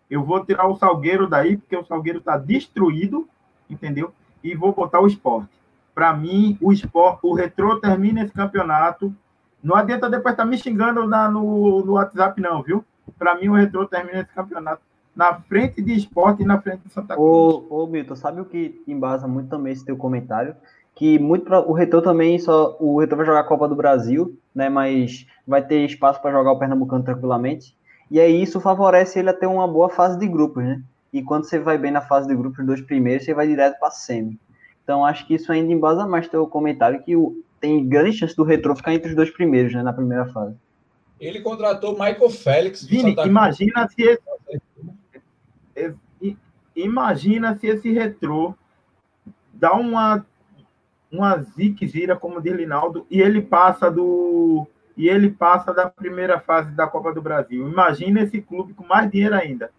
Eu vou tirar o Salgueiro daí, porque o Salgueiro está destruído, entendeu? E vou botar o esporte. Para mim, o esporte, o Retrô termina esse campeonato. Não adianta depois estar tá me xingando na, no, no WhatsApp, não, viu? Para mim, o Retrô termina esse campeonato na frente de esporte e na frente de Santa Cruz. Ô, ô Milton, sabe o que embasa muito também esse teu comentário? Que muito pra, o Retrô também só. O Retrô vai jogar a Copa do Brasil, né? Mas vai ter espaço para jogar o Pernambucano tranquilamente. E aí isso favorece ele a ter uma boa fase de grupos, né? E quando você vai bem na fase de grupos, os dois primeiros, você vai direto para semi. Então acho que isso ainda embasa mais teu comentário, que o, tem grande chance do Retrô ficar entre os dois primeiros, né? Na primeira fase. Ele contratou Michael Félix. Vini, imagina se esse, imagina se esse retrô dá uma uma ziquezira como de Linaldo e ele passa do e ele passa da primeira fase da Copa do Brasil. Imagina esse clube com mais dinheiro ainda.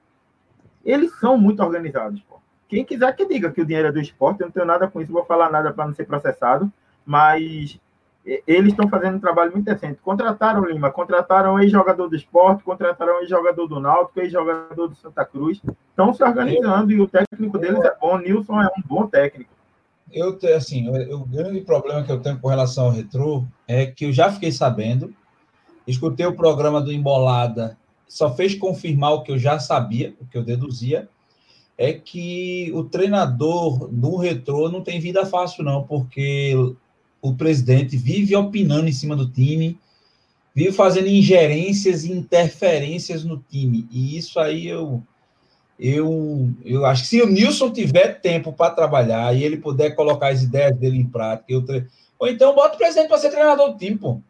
Eles são muito organizados. Pô. Quem quiser que diga que o dinheiro é do esporte, eu não tenho nada com isso, vou falar nada para não ser processado, mas eles estão fazendo um trabalho muito decente. Contrataram Lima, contrataram ex-jogador do esporte, contrataram ex-jogador do Náutico, ex-jogador do Santa Cruz. Estão se organizando e o técnico deles é bom. Nilson é um bom técnico. Eu, assim, o, o grande problema que eu tenho com relação ao retrô é que eu já fiquei sabendo, escutei o programa do Embolada, só fez confirmar o que eu já sabia, o que eu deduzia, é que o treinador do retrô não tem vida fácil, não, porque o presidente vive opinando em cima do time, vive fazendo ingerências e interferências no time. E isso aí eu, eu, eu acho que se o Nilson tiver tempo para trabalhar e ele puder colocar as ideias dele em prática, eu tre... ou então bota o presidente para ser treinador do time, pô.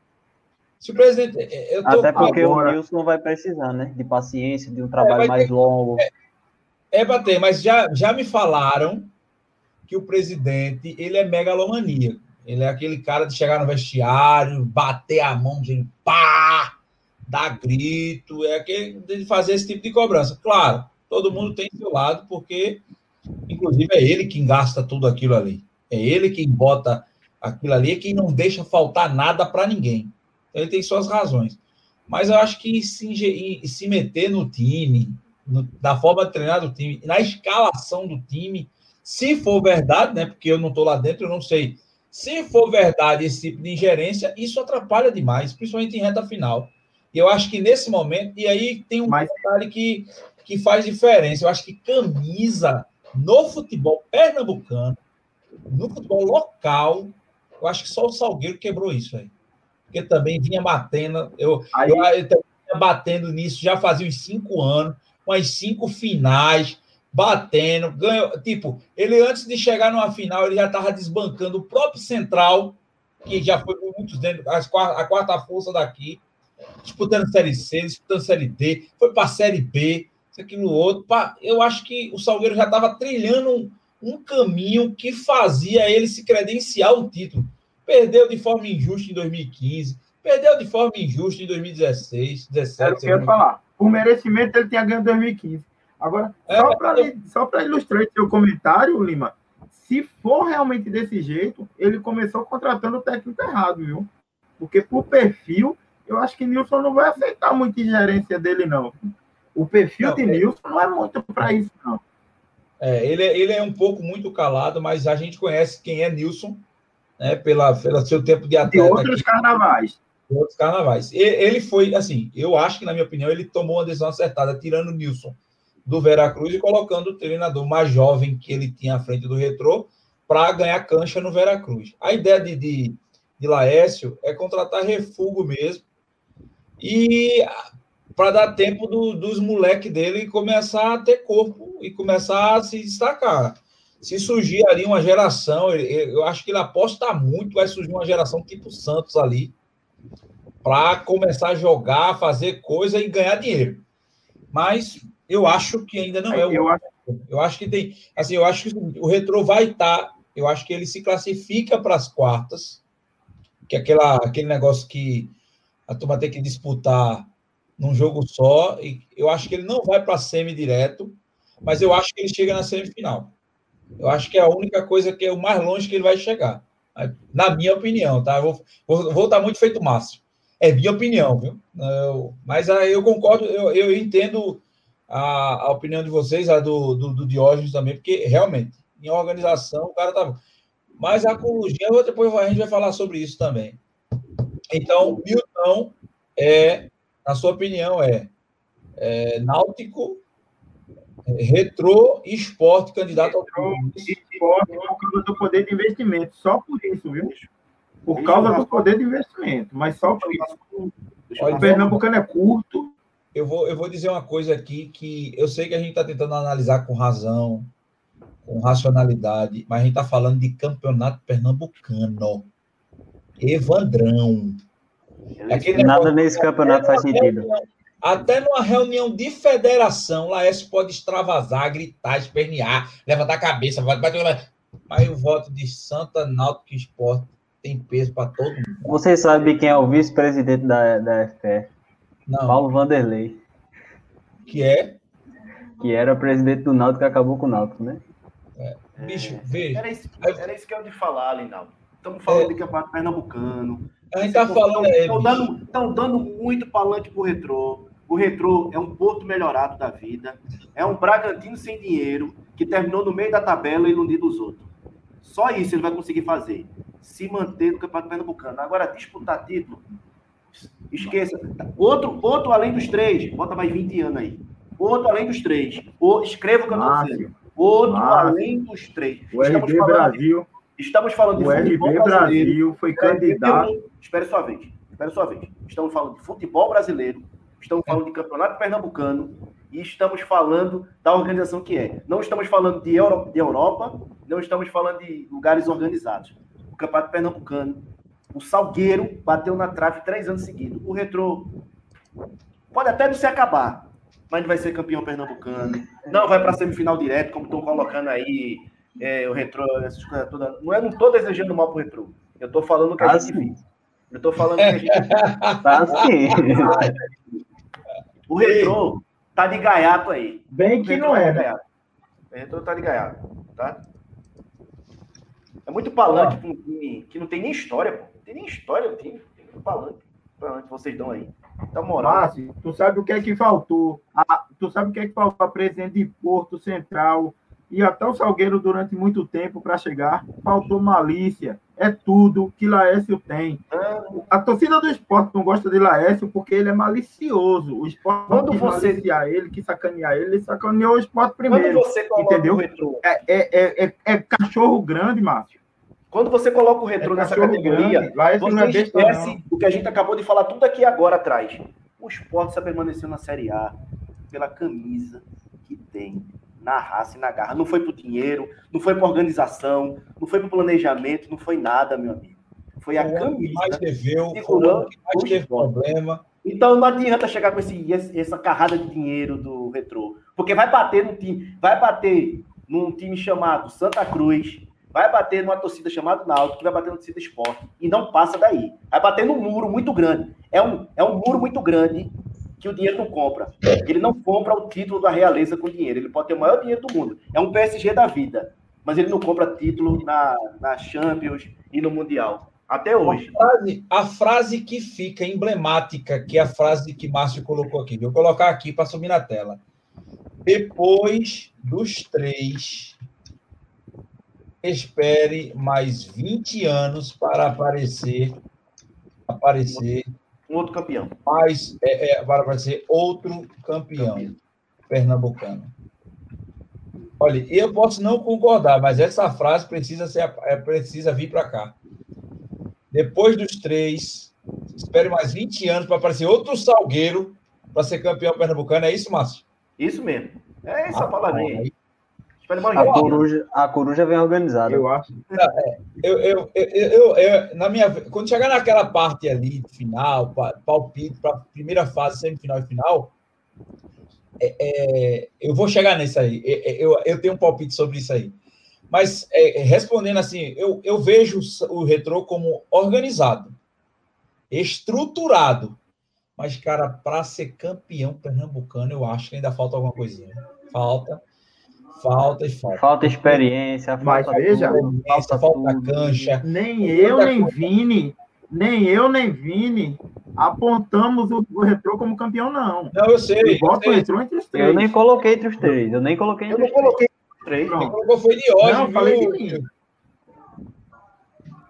Se o presidente. É, tô... Até porque Agora... o Nilson vai precisar, né? De paciência, de um trabalho é, mais ter... longo. É, é bater, mas já, já me falaram que o presidente ele é megalomaníaco. Ele é aquele cara de chegar no vestiário, bater a mão de pá, dar grito, é aquele de fazer esse tipo de cobrança. Claro, todo mundo tem seu lado, porque, inclusive, é ele quem gasta tudo aquilo ali. É ele quem bota aquilo ali, é quem não deixa faltar nada para ninguém. Ele tem suas razões. Mas eu acho que se, se meter no time, no, da forma de treinar do time, na escalação do time, se for verdade, né? Porque eu não estou lá dentro, eu não sei se for verdade esse tipo de ingerência, isso atrapalha demais, principalmente em reta final. E eu acho que nesse momento, e aí tem um Mas... detalhe que, que faz diferença. Eu acho que camisa no futebol pernambucano, no futebol local, eu acho que só o Salgueiro quebrou isso aí. Porque também vinha batendo, eu, aí... eu, eu, eu batendo nisso já fazia uns cinco anos, com as cinco finais batendo, ganhou. Tipo, ele antes de chegar numa final, ele já estava desbancando o próprio Central, que já foi por muitos dentro, a quarta força daqui, disputando Série C, disputando Série D, foi para a Série B, isso aqui no outro. Pra, eu acho que o Salgueiro já estava trilhando um, um caminho que fazia ele se credenciar o título. Perdeu de forma injusta em 2015, perdeu de forma injusta em 2016, 17. Era o que eu ia falar. O merecimento ele tinha ganho em 2015. Agora, é, só para ilustrar esse seu comentário, Lima, se for realmente desse jeito, ele começou contratando o técnico errado, viu? Porque por perfil, eu acho que Nilson não vai aceitar muita ingerência dele, não. O perfil não, de é... Nilson não é muito para isso, não. É, ele, é, ele é um pouco muito calado, mas a gente conhece quem é Nilson, né, pela, pelo seu tempo de atleta. De outros aqui, carnavais. De outros carnavais. Ele foi, assim, eu acho que, na minha opinião, ele tomou uma decisão acertada, tirando Nilson do Veracruz e colocando o treinador mais jovem que ele tinha à frente do Retrô para ganhar cancha no Veracruz. A ideia de, de, de Laércio é contratar refúgio mesmo e para dar tempo do, dos moleques dele começar a ter corpo e começar a se destacar. Se surgir ali uma geração, eu acho que ele aposta muito, vai surgir uma geração tipo Santos ali, para começar a jogar, fazer coisa e ganhar dinheiro. Mas eu acho que ainda não é o. Eu acho, eu acho que tem. Assim, eu acho que o retrô vai estar. Tá, eu acho que ele se classifica para as quartas, que é aquela, aquele negócio que a turma tem que disputar num jogo só. E eu acho que ele não vai para a semi direto, mas eu acho que ele chega na semifinal. Eu acho que é a única coisa que é o mais longe que ele vai chegar. Na minha opinião, tá? Eu vou, vou, vou estar muito feito máximo. É minha opinião, viu? Eu, mas eu concordo, eu, eu entendo a, a opinião de vocês, a do, do, do Diógenes também, porque realmente, em organização, o cara tá. Mas a ecologia, depois a gente vai falar sobre isso também. Então, Milton é, na sua opinião, é, é náutico, retrô e esporte candidato retrô, ao esporte por causa do poder de investimento, só por isso, viu? Por causa do poder de investimento, mas só por isso. O Pernambucano é curto, eu vou, eu vou dizer uma coisa aqui que eu sei que a gente está tentando analisar com razão, com racionalidade, mas a gente está falando de campeonato pernambucano. Evandrão. Aquele Nada nesse campeonato faz sentido. Reunião, até numa reunião de federação, Laércio pode extravasar, gritar, espernear, levantar a cabeça, bater. Mas o voto de Santa Náutico Esporte tem peso para todo mundo. Você sabe quem é o vice-presidente da, da FPF? Não. Paulo Vanderlei. Que é? Que era presidente do Náutico que acabou com o Náutico, né? É. Bicho, veja. Era isso, era isso que eu ia falar, Linaldo. Estamos falando é. de campeonato pernambucano. A gente tá falando Estão dando, tão dando muito palanque pro retrô. O retrô é um Porto melhorado da vida. É um Bragantino sem dinheiro que terminou no meio da tabela e iludindo os outros. Só isso ele vai conseguir fazer. Se manter no Campeonato Pernambucano. Agora, disputar título, esqueça. Outro, outro além dos três, bota mais 20 anos aí. Outro além dos três. O, escreva o que eu estou dizendo. Outro Márcio. além dos três. O Estamos RB Brasil. De, estamos falando de o RB Brasil foi candidato. Espere sua vez. Espere sua vez. Estamos falando de futebol brasileiro. Estamos falando de campeonato pernambucano e estamos falando da organização que é. Não estamos falando de, Euro, de Europa, não estamos falando de lugares organizados. O campeonato pernambucano, o Salgueiro bateu na trave três anos seguidos. O Retrô pode até não se acabar, mas não vai ser campeão pernambucano. Não vai para semifinal direto, como estão colocando aí é, o Retrô, essas coisas todas. Não, é, não estou desejando mal para o Retrô. Eu estou falando que a ah, gente sim. Eu estou falando que a gente. Tá sim. O retrô tá de gaiato aí. Bem que não é, né? O retrô tá de gaiato, tá? É muito palanque para um time que não tem nem história, pô. Tem nem história o time. Tem palanque. Palanque vocês dão aí. Tá moral. Márcio, tu sabe o que é que faltou? A, tu sabe o que é que faltou a presidente de Porto Central e até o Salgueiro durante muito tempo para chegar? Faltou malícia é tudo que Laércio tem. A torcida do esporte não gosta de Laércio porque ele é malicioso. O esporte Quando você... maliciar ele, que sacanear ele, ele sacaneou o esporte primeiro. Quando você entendeu? É, é, é, é, cachorro grande, Márcio. Quando você coloca o retrô nessa categoria, grande, você é esquece o que a gente acabou de falar tudo aqui agora atrás. O esporte só permaneceu na Série A pela camisa que tem na raça e na garra. Não foi por dinheiro, não foi por organização, não foi por planejamento, não foi nada, meu amigo. Foi a o camisa. mais deveu, segurando o que mais teve problema. Então não adianta chegar com esse, essa carrada de dinheiro do retrô. Porque vai bater no time, vai bater num time chamado Santa Cruz, vai bater numa torcida chamada Náutico, que vai bater numa torcida Esporte. E não passa daí. Vai bater num muro muito grande. É um, é um muro muito grande que o dinheiro não compra. Ele não compra o título da realeza com dinheiro. Ele pode ter o maior dinheiro do mundo. É um PSG da vida. Mas ele não compra título na, na Champions e no Mundial. Até hoje. A frase, a frase que fica emblemática, que é a frase que Márcio colocou aqui. Vou colocar aqui para subir na tela. Depois dos três, espere mais 20 anos para aparecer aparecer um outro campeão. Mas é, é, vai ser outro campeão, campeão. pernambucano. Olha, eu posso não concordar, mas essa frase precisa, ser, é, precisa vir para cá. Depois dos três, espere mais 20 anos para aparecer outro Salgueiro para ser campeão pernambucano. É isso, Márcio? Isso mesmo. É essa ah, palavra aí. A coruja, a coruja vem organizada. Eu acho. É, eu, eu, eu, eu, na minha, quando chegar naquela parte ali, final, palpite para primeira fase, semifinal e final, é, é, eu vou chegar nisso aí. Eu, eu tenho um palpite sobre isso aí. Mas é, respondendo assim, eu, eu vejo o retrô como organizado, estruturado. Mas, cara, para ser campeão pernambucano, eu acho que ainda falta alguma coisinha. Falta. Falta e falta. Falta experiência, Mas falta veja, tudo, falta, falta cancha. Nem eu, nem Vini, nem eu, nem Vini apontamos o, o Retrô como campeão, não. Não, eu sei. Eu boto o entre os três. Eu nem coloquei entre os três. Eu nem coloquei entre eu os três. coloquei entre os três. Quem colocou foi de hoje. Não, falei de mim.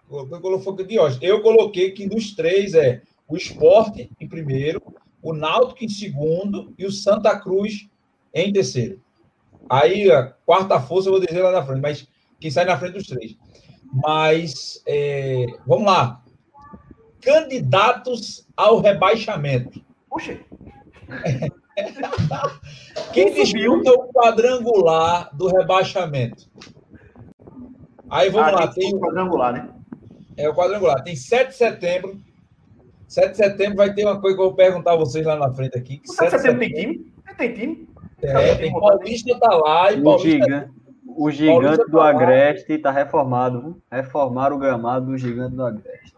Quem colocou foi de hoje. Eu coloquei que dos três é o Esporte em primeiro, o Náutico em segundo e o Santa Cruz em terceiro. Aí, a quarta força eu vou dizer lá na frente, mas quem sai na frente dos três. Mas, é, vamos lá. Candidatos ao rebaixamento. Puxa. Quem disputa o quadrangular do rebaixamento? Aí vamos ah, lá. Tem o quadrangular, né? É o quadrangular. Tem 7 de setembro. 7 de setembro vai ter uma coisa que eu vou perguntar a vocês lá na frente aqui. 7 de setembro tem time? Tem time? É, tem Paulista tá lá e o Paulista... Gigante, o gigante Paulista do tá Agreste está reformado. Reformaram o gramado do gigante do Agreste.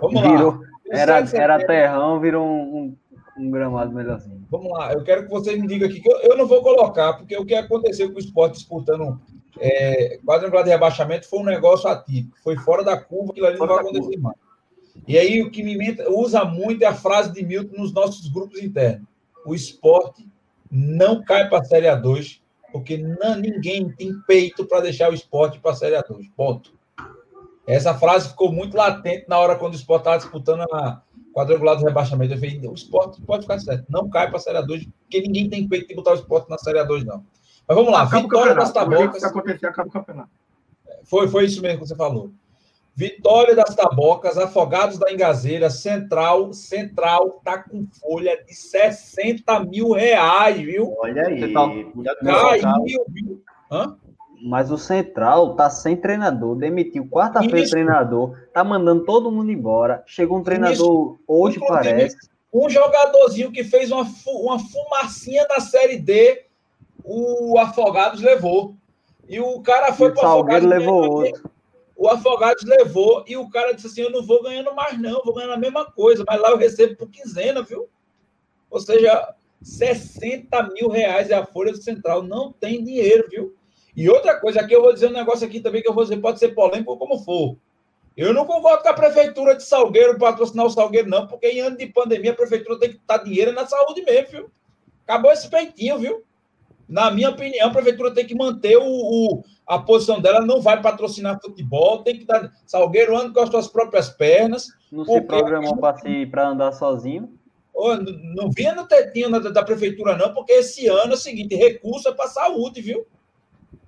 Vamos virou, lá. Era, era terrão, virou um, um, um, gramado melhorzinho. Vamos lá, eu quero que vocês me digam aqui, que eu, eu não vou colocar, porque o que aconteceu com o esporte disputando é, quadrangular de rebaixamento foi um negócio atípico, foi fora da curva, aquilo ali não vai acontecer mais. E aí o que me usa muito é a frase de Milton nos nossos grupos internos. O esporte não cai para a Série A2, porque não, ninguém tem peito para deixar o esporte para a Série A2. Ponto. Essa frase ficou muito latente na hora quando o esporte estava disputando a quadrangular do rebaixamento. Eu falei, o esporte pode ficar certo, não cai para a Série A2, porque ninguém tem peito de botar o esporte na Série A2, não. Mas vamos lá, acaba vitória das tabocas. acontecer, acaba o campeonato. Foi, foi isso mesmo que você falou. Vitória das Tabocas, Afogados da Engazeira, Central. Central tá com folha de 60 mil reais, viu? Olha aí. Caiu, viu? Hã? Mas o Central tá sem treinador, demitiu quarta-feira o treinador, tá mandando todo mundo embora. Chegou um treinador Isso. hoje, parece. Um jogadorzinho que fez uma, uma fumacinha da Série D, o Afogados levou. E o cara foi para o Afogados. levou outro o Afogados levou e o cara disse assim: Eu não vou ganhando mais, não, vou ganhando a mesma coisa, mas lá eu recebo por quinzena, viu? Ou seja, 60 mil reais é a folha do Central, não tem dinheiro, viu? E outra coisa, aqui eu vou dizer um negócio aqui também que eu vou dizer, pode ser polêmico como for. Eu não concordo com a prefeitura de Salgueiro patrocinar o Salgueiro, não, porque em ano de pandemia a prefeitura tem que estar dinheiro na saúde mesmo, viu? Acabou esse peitinho, viu? Na minha opinião, a prefeitura tem que manter o, o a posição dela, não vai patrocinar futebol, tem que dar. Salgueiro anda com as suas próprias pernas. Não se programou para andar sozinho? Não vinha no tetinho da, da, prefeitura, não, porque esse ano é o seguinte: recurso é para saúde, viu?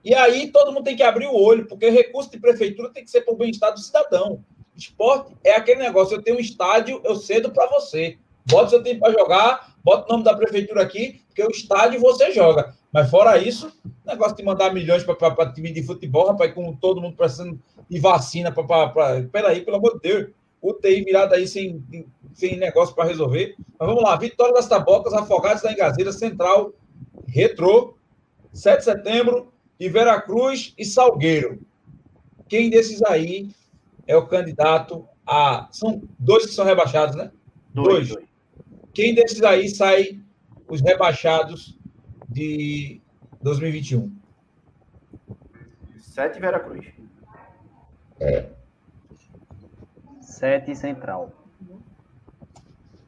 E aí todo mundo tem que abrir o olho, porque recurso de prefeitura tem que ser para o bem-estar do cidadão. Esporte é aquele negócio: eu tenho um estádio, eu cedo para você. Bota seu tempo para jogar, bota o nome da prefeitura aqui, porque o estádio você joga. Mas fora isso, negócio de mandar milhões para time de futebol, rapaz, com todo mundo precisando de vacina para. Peraí, pelo amor de Deus. UTI virado aí sem, sem negócio para resolver. Mas vamos lá, Vitória das Tabocas, Afogados da Engazeira, Central, Retrô, 7 de setembro, e Veracruz e Salgueiro. Quem desses aí é o candidato a. São dois que são rebaixados, né? Dois. dois. Quem desses aí sai os rebaixados de 2021? Sete Veracruz. É. Sete Central.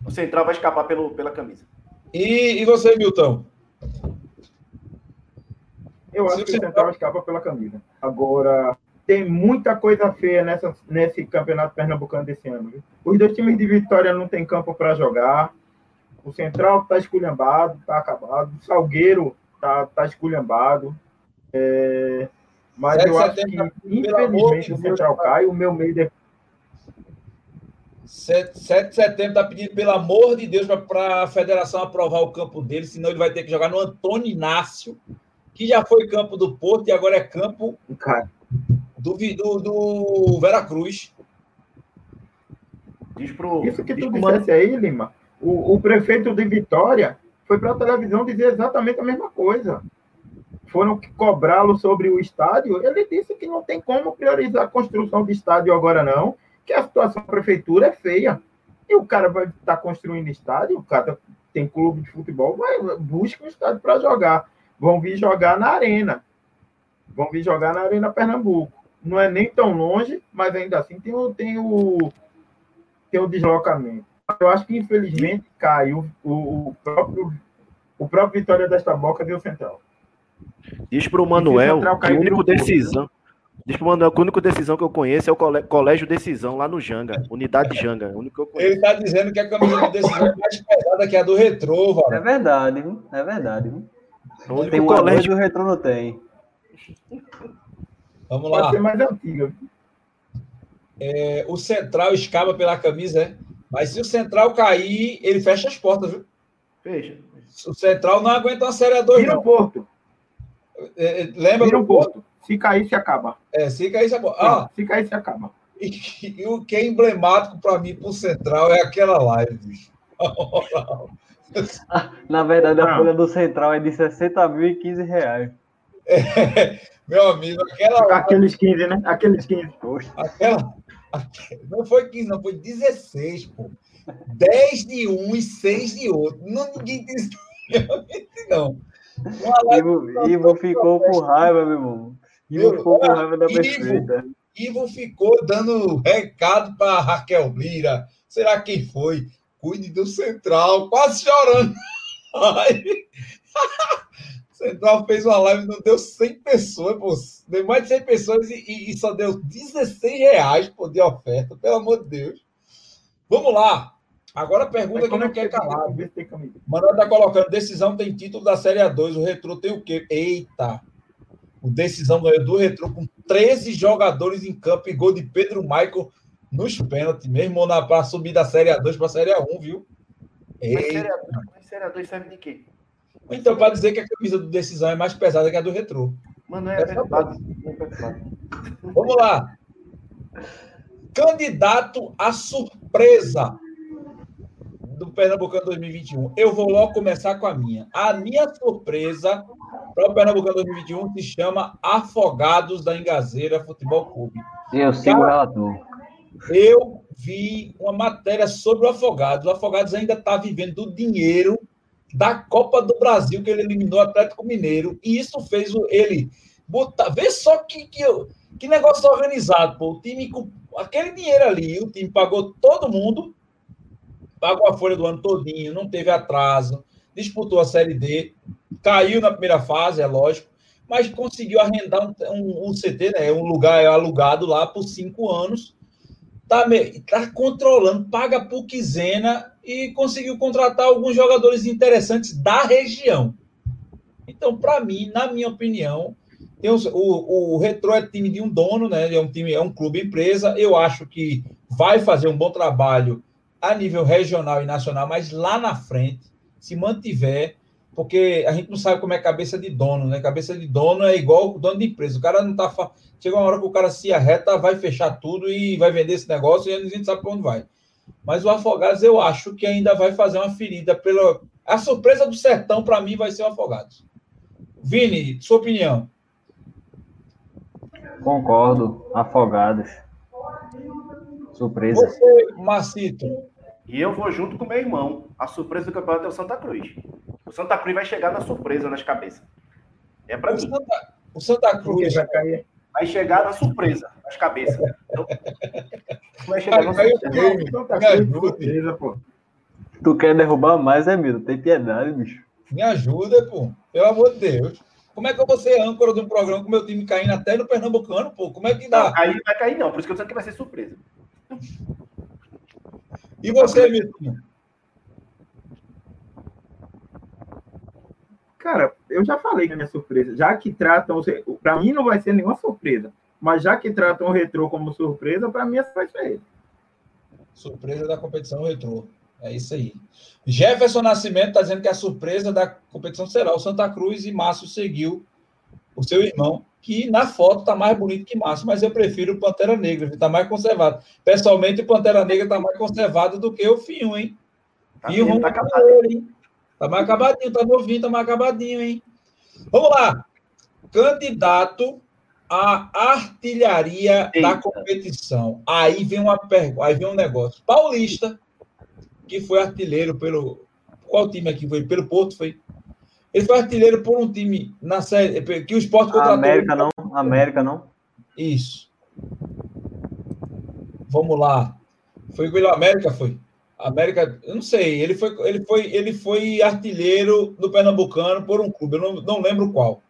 O Central vai escapar pelo, pela camisa. E, e você, Milton? Eu acho que o Central escapa pela camisa. Agora, tem muita coisa feia nessa, nesse campeonato pernambucano desse ano. Viu? Os dois times de Vitória não tem campo para jogar. O Central está esculhambado, está acabado. O Salgueiro está tá esculhambado. É... Mas eu acho que, infelizmente, o Central cai. O meu medo é 7, 7 de setembro está pedindo, pelo amor de Deus, para a federação aprovar o campo dele, senão ele vai ter que jogar no Antônio Inácio, que já foi campo do Porto e agora é campo do, do, do Veracruz. Diz pro, Isso que tu dissesse aí, Lima, o, o prefeito de Vitória foi para a televisão dizer exatamente a mesma coisa. Foram cobrá-lo sobre o estádio. Ele disse que não tem como priorizar a construção de estádio agora, não, que a situação da prefeitura é feia. E o cara vai estar tá construindo estádio, o cara tem clube de futebol, vai, busca um estádio para jogar. Vão vir jogar na arena. Vão vir jogar na Arena Pernambuco. Não é nem tão longe, mas ainda assim tem tem o, tem o deslocamento eu acho que infelizmente caiu o, o, próprio o próprio Vitória desta Boca deu central. Diz para o Manuel que o único decisão. Diz para o Manuel que a única decisão que eu conheço é o Colégio Decisão lá no Janga, Unidade Janga. O único que eu Ele está dizendo que a camisa de decisão é mais pesada que a do Retrô, velho. É verdade, é verdade. Tem um colégio do Retrô não tem. Vamos lá. Pode ser mais antiga. É, o Central escapa pela camisa, é? Mas se o Central cair, ele fecha as portas, viu? Fecha. O Central não aguenta uma Série A2, Vira não. o Porto. É, é lembra Vira o Porto. Se cair, se acaba. É, se cair, se acaba. Ah, se cair, se acaba. E, e o que é emblemático para mim, para o Central, é aquela live, bicho. Na verdade, a folha do Central é de 60 mil e 15 reais. É, meu amigo, aquela. Aqueles 15, né? Aqueles 15. Aquela, não foi 15, não, foi 16, pô. 10 de um e 6 de outro. Não, ninguém isso, não. Ivo, Ivo ficou com raiva, meu irmão. E o povo raiva da perfeita. Ivo ficou dando recado para Raquel Lira. Será quem foi? Cuide do Central, quase chorando. Central fez uma live, não deu 100 pessoas, pô. Deu mais de 100 pessoas e, e, só deu 16 reais pô, de oferta, pelo amor de Deus. Vamos lá. Agora a pergunta que não é quer calar. Manoel tá colocando, decisão tem título da Série A2, o Retro tem o quê? Eita! O decisão ganhou do Retro com 13 jogadores em campo e gol de Pedro Michael nos pênaltis, mesmo para subir da Série A2 para a Série A1, viu? Eita. Mas Série A2 serve de quê? Então, para dizer que a camisa do decisão é mais pesada que a do retrô. Mano, é, é verdade. Vamos lá. Candidato à surpresa do Pernambucano 2021. Eu vou logo começar com a minha. A minha surpresa para o Pernambucano 2021 se chama Afogados da Engazeira Futebol Clube. Eu sigo o relator. Eu vi uma matéria sobre o Afogados. O Afogados ainda está vivendo do dinheiro da Copa do Brasil, que ele eliminou o Atlético Mineiro, e isso fez ele botar. Vê só que, que, que negócio organizado, pô. O time com aquele dinheiro ali, o time pagou todo mundo, pagou a folha do ano todinho, não teve atraso, disputou a Série D, caiu na primeira fase, é lógico, mas conseguiu arrendar um, um, um CT, né, um lugar alugado lá por cinco anos, tá, tá controlando, paga por quinzena e conseguiu contratar alguns jogadores interessantes da região. Então, para mim, na minha opinião, tem o, o Retro é time de um dono, né? É um time, é um clube empresa. Eu acho que vai fazer um bom trabalho a nível regional e nacional, mas lá na frente, se mantiver, porque a gente não sabe como é cabeça de dono, né? Cabeça de dono é igual dono de empresa. O cara não tá. Chega uma hora que o cara se arreta, vai fechar tudo e vai vender esse negócio e a gente sabe para onde vai. Mas o Afogados eu acho que ainda vai fazer uma ferida pela. A surpresa do sertão, para mim, vai ser o Afogados. Vini, sua opinião. Concordo, Afogados. Surpresa. Você, Marcito. E eu vou junto com meu irmão. A surpresa do campeonato é o Santa Cruz. O Santa Cruz vai chegar na surpresa nas cabeças. É para mim. Santa, o Santa Cruz vai cair vai chegar na surpresa, nas cabeças. Então, vai chegar na surpresa. pô. Tu quer derrubar mais, é, Miro? Tem piedade, bicho. Me ajuda, pô. Pelo amor de Deus. Como é que eu vou ser âncora de um programa com meu time caindo até no Pernambucano, pô? Como é que dá? Não, cair vai cair, não. Por isso que eu tô dizendo que vai ser surpresa. E você, Milton? Cara, eu já falei que é minha surpresa. Já que tratam. Para mim não vai ser nenhuma surpresa. Mas já que tratam o retrô como surpresa, para mim ser ele. Surpresa da competição retrô. É isso aí. Jefferson Nascimento está dizendo que a surpresa da competição será o Santa Cruz e Márcio seguiu o seu irmão, que na foto está mais bonito que Márcio, mas eu prefiro o Pantera Negra, ele está mais conservado. Pessoalmente, o Pantera Negra está mais conservado do que o Finho, hein? Tá Finho, tá acabado. Hein? Tá mais acabadinho, tá novinho, tá mais acabadinho, hein? Vamos lá. Candidato à artilharia Eita. da competição. Aí vem uma pergunta, aí vem um negócio. Paulista, que foi artilheiro pelo. Qual time aqui foi? Pelo Porto, foi? Ele foi artilheiro por um time na série. Que o esporte contratou. América não. América não. Isso. Vamos lá. Foi pelo América, foi? América, eu não sei, ele foi, ele foi, ele foi artilheiro do Pernambucano por um clube, eu não, não lembro qual.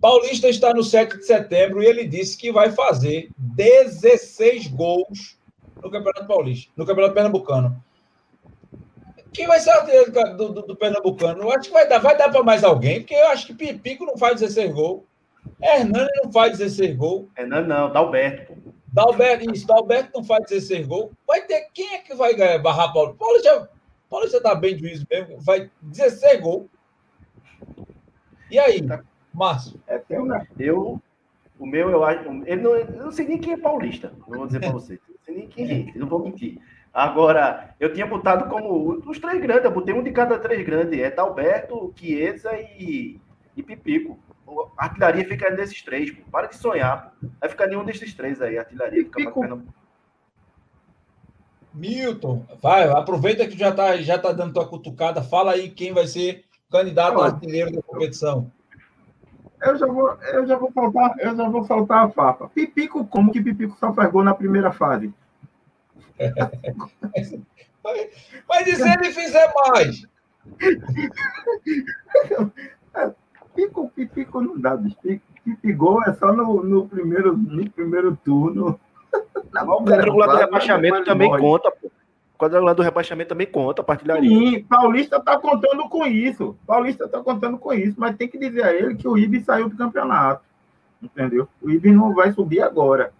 Paulista está no 7 de setembro e ele disse que vai fazer 16 gols no Campeonato Paulista, no Campeonato Pernambucano. Quem vai ser artilheiro do, do, do Pernambucano? Eu acho que vai dar, vai dar para mais alguém, porque eu acho que Pipico não faz 16 gols. Hernani não faz 16 gols. Hernani não, Dalberto. Dalberto, isso, Dalberto não faz 16 gols. Vai ter quem é que vai ganhar, barrar Paulo? Paulo já, Paulo já tá bem de juízo mesmo, vai 16 gols. E aí, tá. Márcio? É, eu, o meu, eu acho. Ele não, eu não sei nem quem é paulista, não vou dizer para você. Não sei nem quem é, não vou mentir. Agora, eu tinha botado como os três grandes, eu botei um de cada três grandes. É Dalberto, Chiesa e, e Pipico a artilharia fica nesses três, pô. Para de sonhar, pô. Vai ficar nenhum desses três aí, a artilharia fica Fico... Milton, vai, aproveita que já tá, já tá dando tua cutucada, fala aí quem vai ser candidato a artilheiro da competição. eu já vou, eu já vou soltar, eu já vou soltar a papa. Pipico, como que Pipico só faz gol na primeira fase? Mas e se ele fizer mais? Pico, pipico não dá, bicho. Pipigol é só no, no, primeiro, no primeiro turno. o quadrangular do rebaixamento também morre. conta, pô. O quadrangular do rebaixamento também conta, partilharia. Sim, Paulista está contando com isso. Paulista está contando com isso, mas tem que dizer a ele que o Ibe saiu do campeonato. Entendeu? O Ibe não vai subir agora.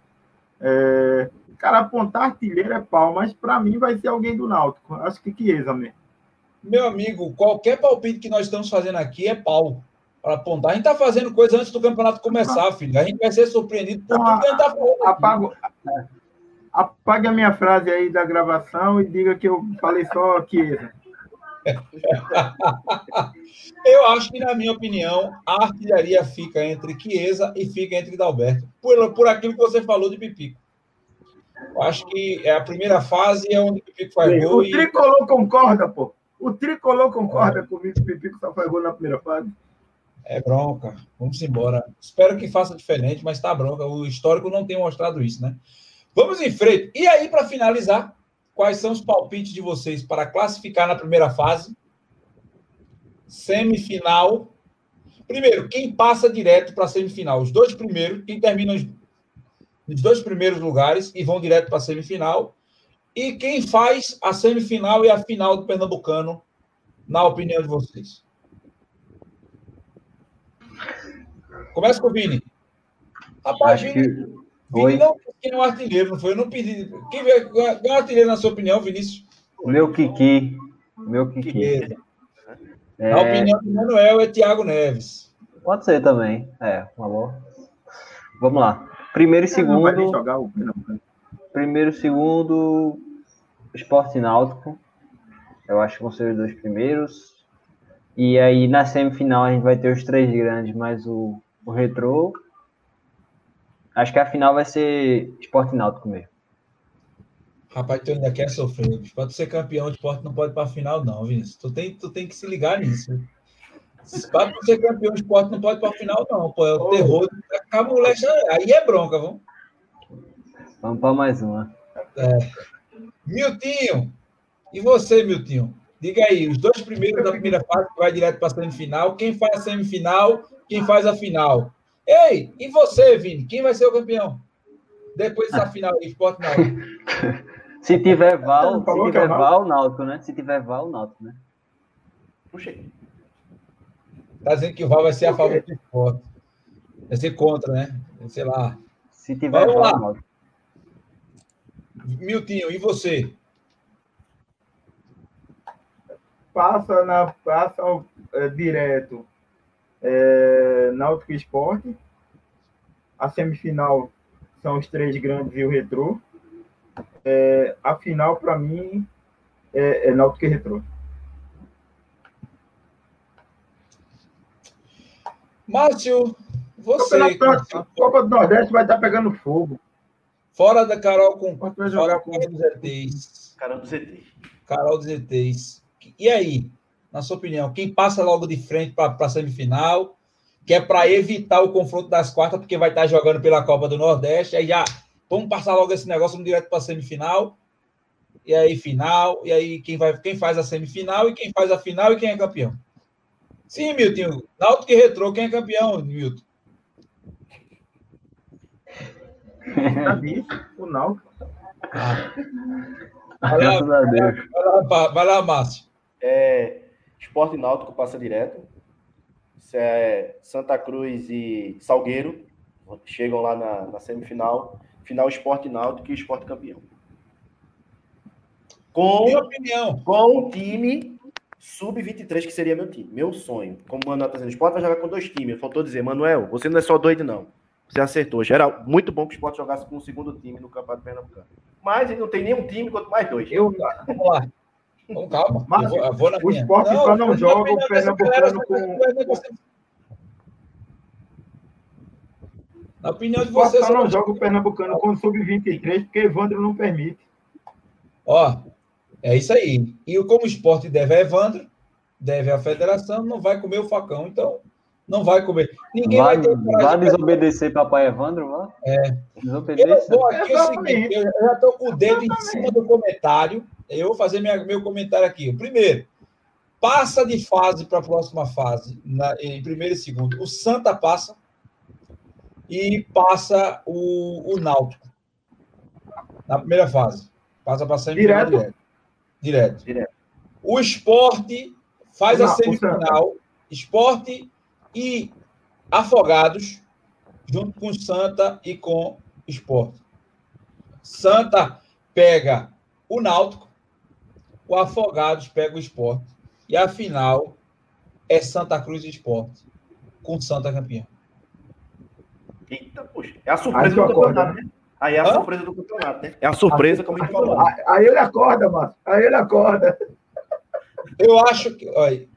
É... Cara, apontar artilheiro é pau, mas para mim vai ser alguém do Náutico. Acho que Chiesa mesmo. Meu amigo, qualquer palpite que nós estamos fazendo aqui é pau para apontar. A gente está fazendo coisa antes do campeonato começar, filho. A gente vai ser surpreendido por tudo que a gente está falando. Apago, apague a minha frase aí da gravação e diga que eu falei só Chiesa. eu acho que, na minha opinião, a artilharia fica entre Chiesa e fica entre Dalberto, por, por aquilo que você falou de Pipico. Eu acho que é a primeira fase é onde o Pipico faz gol. O e... Tricolor concorda, pô. O Tricolor concorda é. comigo que o Pipico só faz gol na primeira fase. É bronca. Vamos embora. Espero que faça diferente, mas tá bronca. O histórico não tem mostrado isso, né? Vamos em frente. E aí, para finalizar, quais são os palpites de vocês para classificar na primeira fase? Semifinal. Primeiro, quem passa direto para a semifinal? Os dois primeiros, quem termina nos dois primeiros lugares e vão direto para a semifinal. E quem faz a semifinal e a final do Pernambucano, na opinião de vocês? Começa com o Vini. Rapaz, Vini, que... Vini não quem é um artilheiro, não foi? Eu não pedi. Quem é um artilheiro, na sua opinião, Vinícius? Meu Kiki. Meu Kiki. É... A opinião do Manuel é Thiago Neves. Pode ser também. É, uma boa. Vamos lá. Primeiro e segundo. Jogar o... Primeiro e segundo. Esporte Náutico. Eu acho que vão ser os dois primeiros. E aí na semifinal a gente vai ter os três grandes, mais o, o Retrô. Acho que a final vai ser Esporte Náutico mesmo. Rapaz, tu ainda quer sofrer. Pode ser campeão, o esporte não pode para a final, não, Vinícius. Tu tem, tu tem que se ligar nisso. Para ser campeão, o esporte não pode ir para a final, não. Pô, é o oh. terror. A mulher, aí é bronca, vamos. Vamos para mais uma. É. Miltinho, e você, Miltinho? Diga aí, os dois primeiros da primeira fase que vai direto para a semifinal. Quem faz a semifinal? Quem faz a final? Ei, e você, Vini? Quem vai ser o campeão? Depois dessa final aí, Esporte Náutico. se tiver Val, se tiver Val, Náutico, né? Se tiver Val, Náutico, né? Puxa. Tá dizendo que o Val vai ser a favor do esporte. Vai ser contra, né? Sei lá. Se tiver Vamos Val, lá. Náutico. Miltinho, e você? passa na passa é, direto é, Náutico Esporte. A semifinal são os três grandes e o Retrô. É, a final, para mim, é, é Náutico e Retrô. Márcio, você. A Copa do Nordeste vai estar pegando fogo. Fora da Carol com. Vai jogar com os ZTs. Carol dos ZTs. Carol dos ZTs. E aí, na sua opinião, quem passa logo de frente para a semifinal, que é para evitar o confronto das quartas, porque vai estar jogando pela Copa do Nordeste, aí já vamos passar logo esse negócio, vamos direto para a semifinal, e aí final, e aí quem, vai, quem faz a semifinal, e quem faz a final, e quem é campeão. Sim, Milton, Náutico e Retrô, quem é campeão, Milton? o Náutico. Ah. Vai lá, vai lá, vai lá, Márcio. É, Esporte Náutico passa direto. É Santa Cruz e Salgueiro chegam lá na, na semifinal. Final Esporte Náutico e Esporte campeão. Com, Minha opinião. Com o time sub-23, que seria meu time. Meu sonho. Como o Manuel está dizendo, o Esporte vai jogar com dois times. Faltou dizer, Manuel, você não é só doido, não. Você acertou. Geral, muito bom que o Sport jogasse com o segundo time no Campeonato Pernambucano. Mas ele não tem nenhum time quanto mais dois. Eu, vamos lá. Com calma. Mas, eu vou, eu vou o esporte não, só não joga o Pernambucano com. Na opinião de vocês. Só não joga o Pernambucano com o Sub-23, porque Evandro não permite. Ó, é isso aí. E como o esporte deve a Evandro, deve a federação, não vai comer o facão. Então, Não vai comer. Ninguém Vai, vai ter vai desobedecer papai Evandro, vá? É. Eu Desobedeça. vou aqui é o seguinte, Exatamente. eu já estou com o dedo em cima do comentário. Eu vou fazer minha- meu comentário aqui. Primeiro, passa de fase para a próxima fase, na- em primeiro e segundo. O Santa passa e passa o, o Náutico. Na primeira fase. Passa para semifinal Direto? direto. Direto. O esporte faz Não, a semifinal. Esporte e Afogados, junto com o Santa e com o Esporte. Santa pega o Náutico, o Afogados pega o Esporte. E a final é Santa Cruz e Esporte, com Santa campeão. Eita, poxa. É a surpresa do acorda, campeonato, né? Aí é a Hã? surpresa do campeonato, né? É a surpresa, como a gente falou. Aí- ele acorda, Márcio. Aí ele acorda. Eu acho que, olha,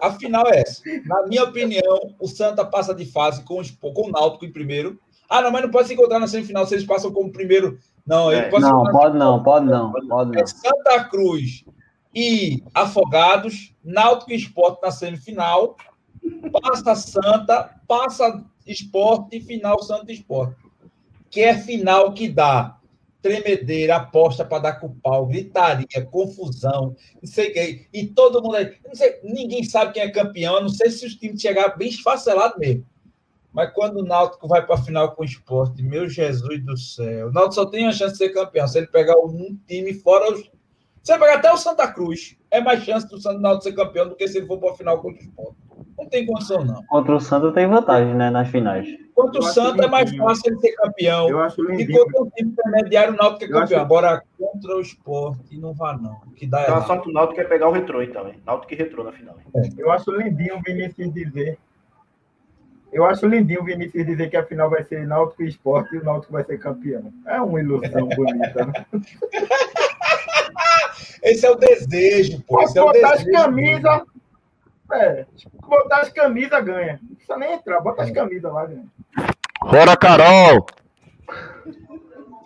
a final é essa. Na minha opinião, o Santa passa de fase com com o Náutico em primeiro. Ah, não, mas não pode se encontrar na semifinal se eles passam como primeiro. Não, ele É. pode se Não, encontrar- pode não, pode não, pode não. É Santa Cruz e Afogados, Náutico e Esporte na semifinal, passa Santa, passa Esporte e final Santa Esporte. Que é final que dá tremedeira, aposta para dar com pau, gritaria, confusão, não sei o que. E todo mundo aí, sei, ninguém sabe quem é campeão, não sei se os times chegar bem esfacelados mesmo. Mas quando o Náutico vai para a final com o esporte, meu Jesus do céu, o Náutico só tem a chance de ser campeão. Se ele pegar um time fora os. Ele pegar até o Santa Cruz, é mais chance do Santa Náutico ser campeão do que se ele for para a final contra o esporte. Não tem condição, não. Contra o Santa tem vantagem, né, nas finais. Contra o Santa é mais fácil ele ser campeão. Eu acho E contra um time intermediário, o Náutico é Eu acho- campeão. Agora, contra o esporte, não vá, não. Que dá Então errado. do Náutico é pegar o retrô, então, hein? Náutico e retrô na final. hein? Eu acho lindinho o Vinícius dizer. Eu acho lindinho o Vinícius dizer que a final vai ser Náutico e Esporte e o Náutico vai ser campeão. É uma ilusão bonita. Né? Esse é o desejo, pô. Esse é o botar as desejo. camisas. É, botar as camisas ganha. Não precisa nem entrar, bota as camisas lá, ganha. Fora, Carol!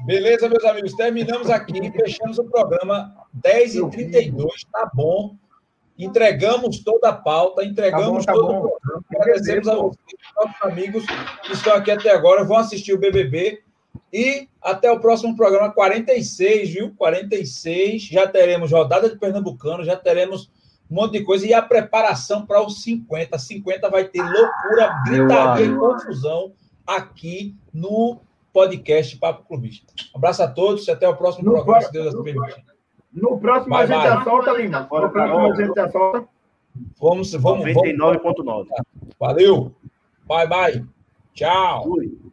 Beleza, meus amigos, terminamos aqui, fechamos o programa 10h32, tá bom. Entregamos toda a pauta, entregamos Tá bom, tá todo bom. o programa. Agradecemos a vocês, nossos amigos que estão aqui até agora, vão assistir o BBB. E até o próximo programa 46, viu? 46. Já teremos rodada de Pernambucano, já teremos um monte de coisa. E a preparação para os 50. 50 vai ter loucura, gritaria e confusão aqui no podcast Papo Clubista. Um abraço a todos e até o próximo No programa, próximo- se Deus assim permitir. No próximo Vai, a gente vai. assolta, Lima. No próximo a gente assolta. Vamos, vamos, vamos. 99,9. Valeu. Bye, bye. Tchau. Fui.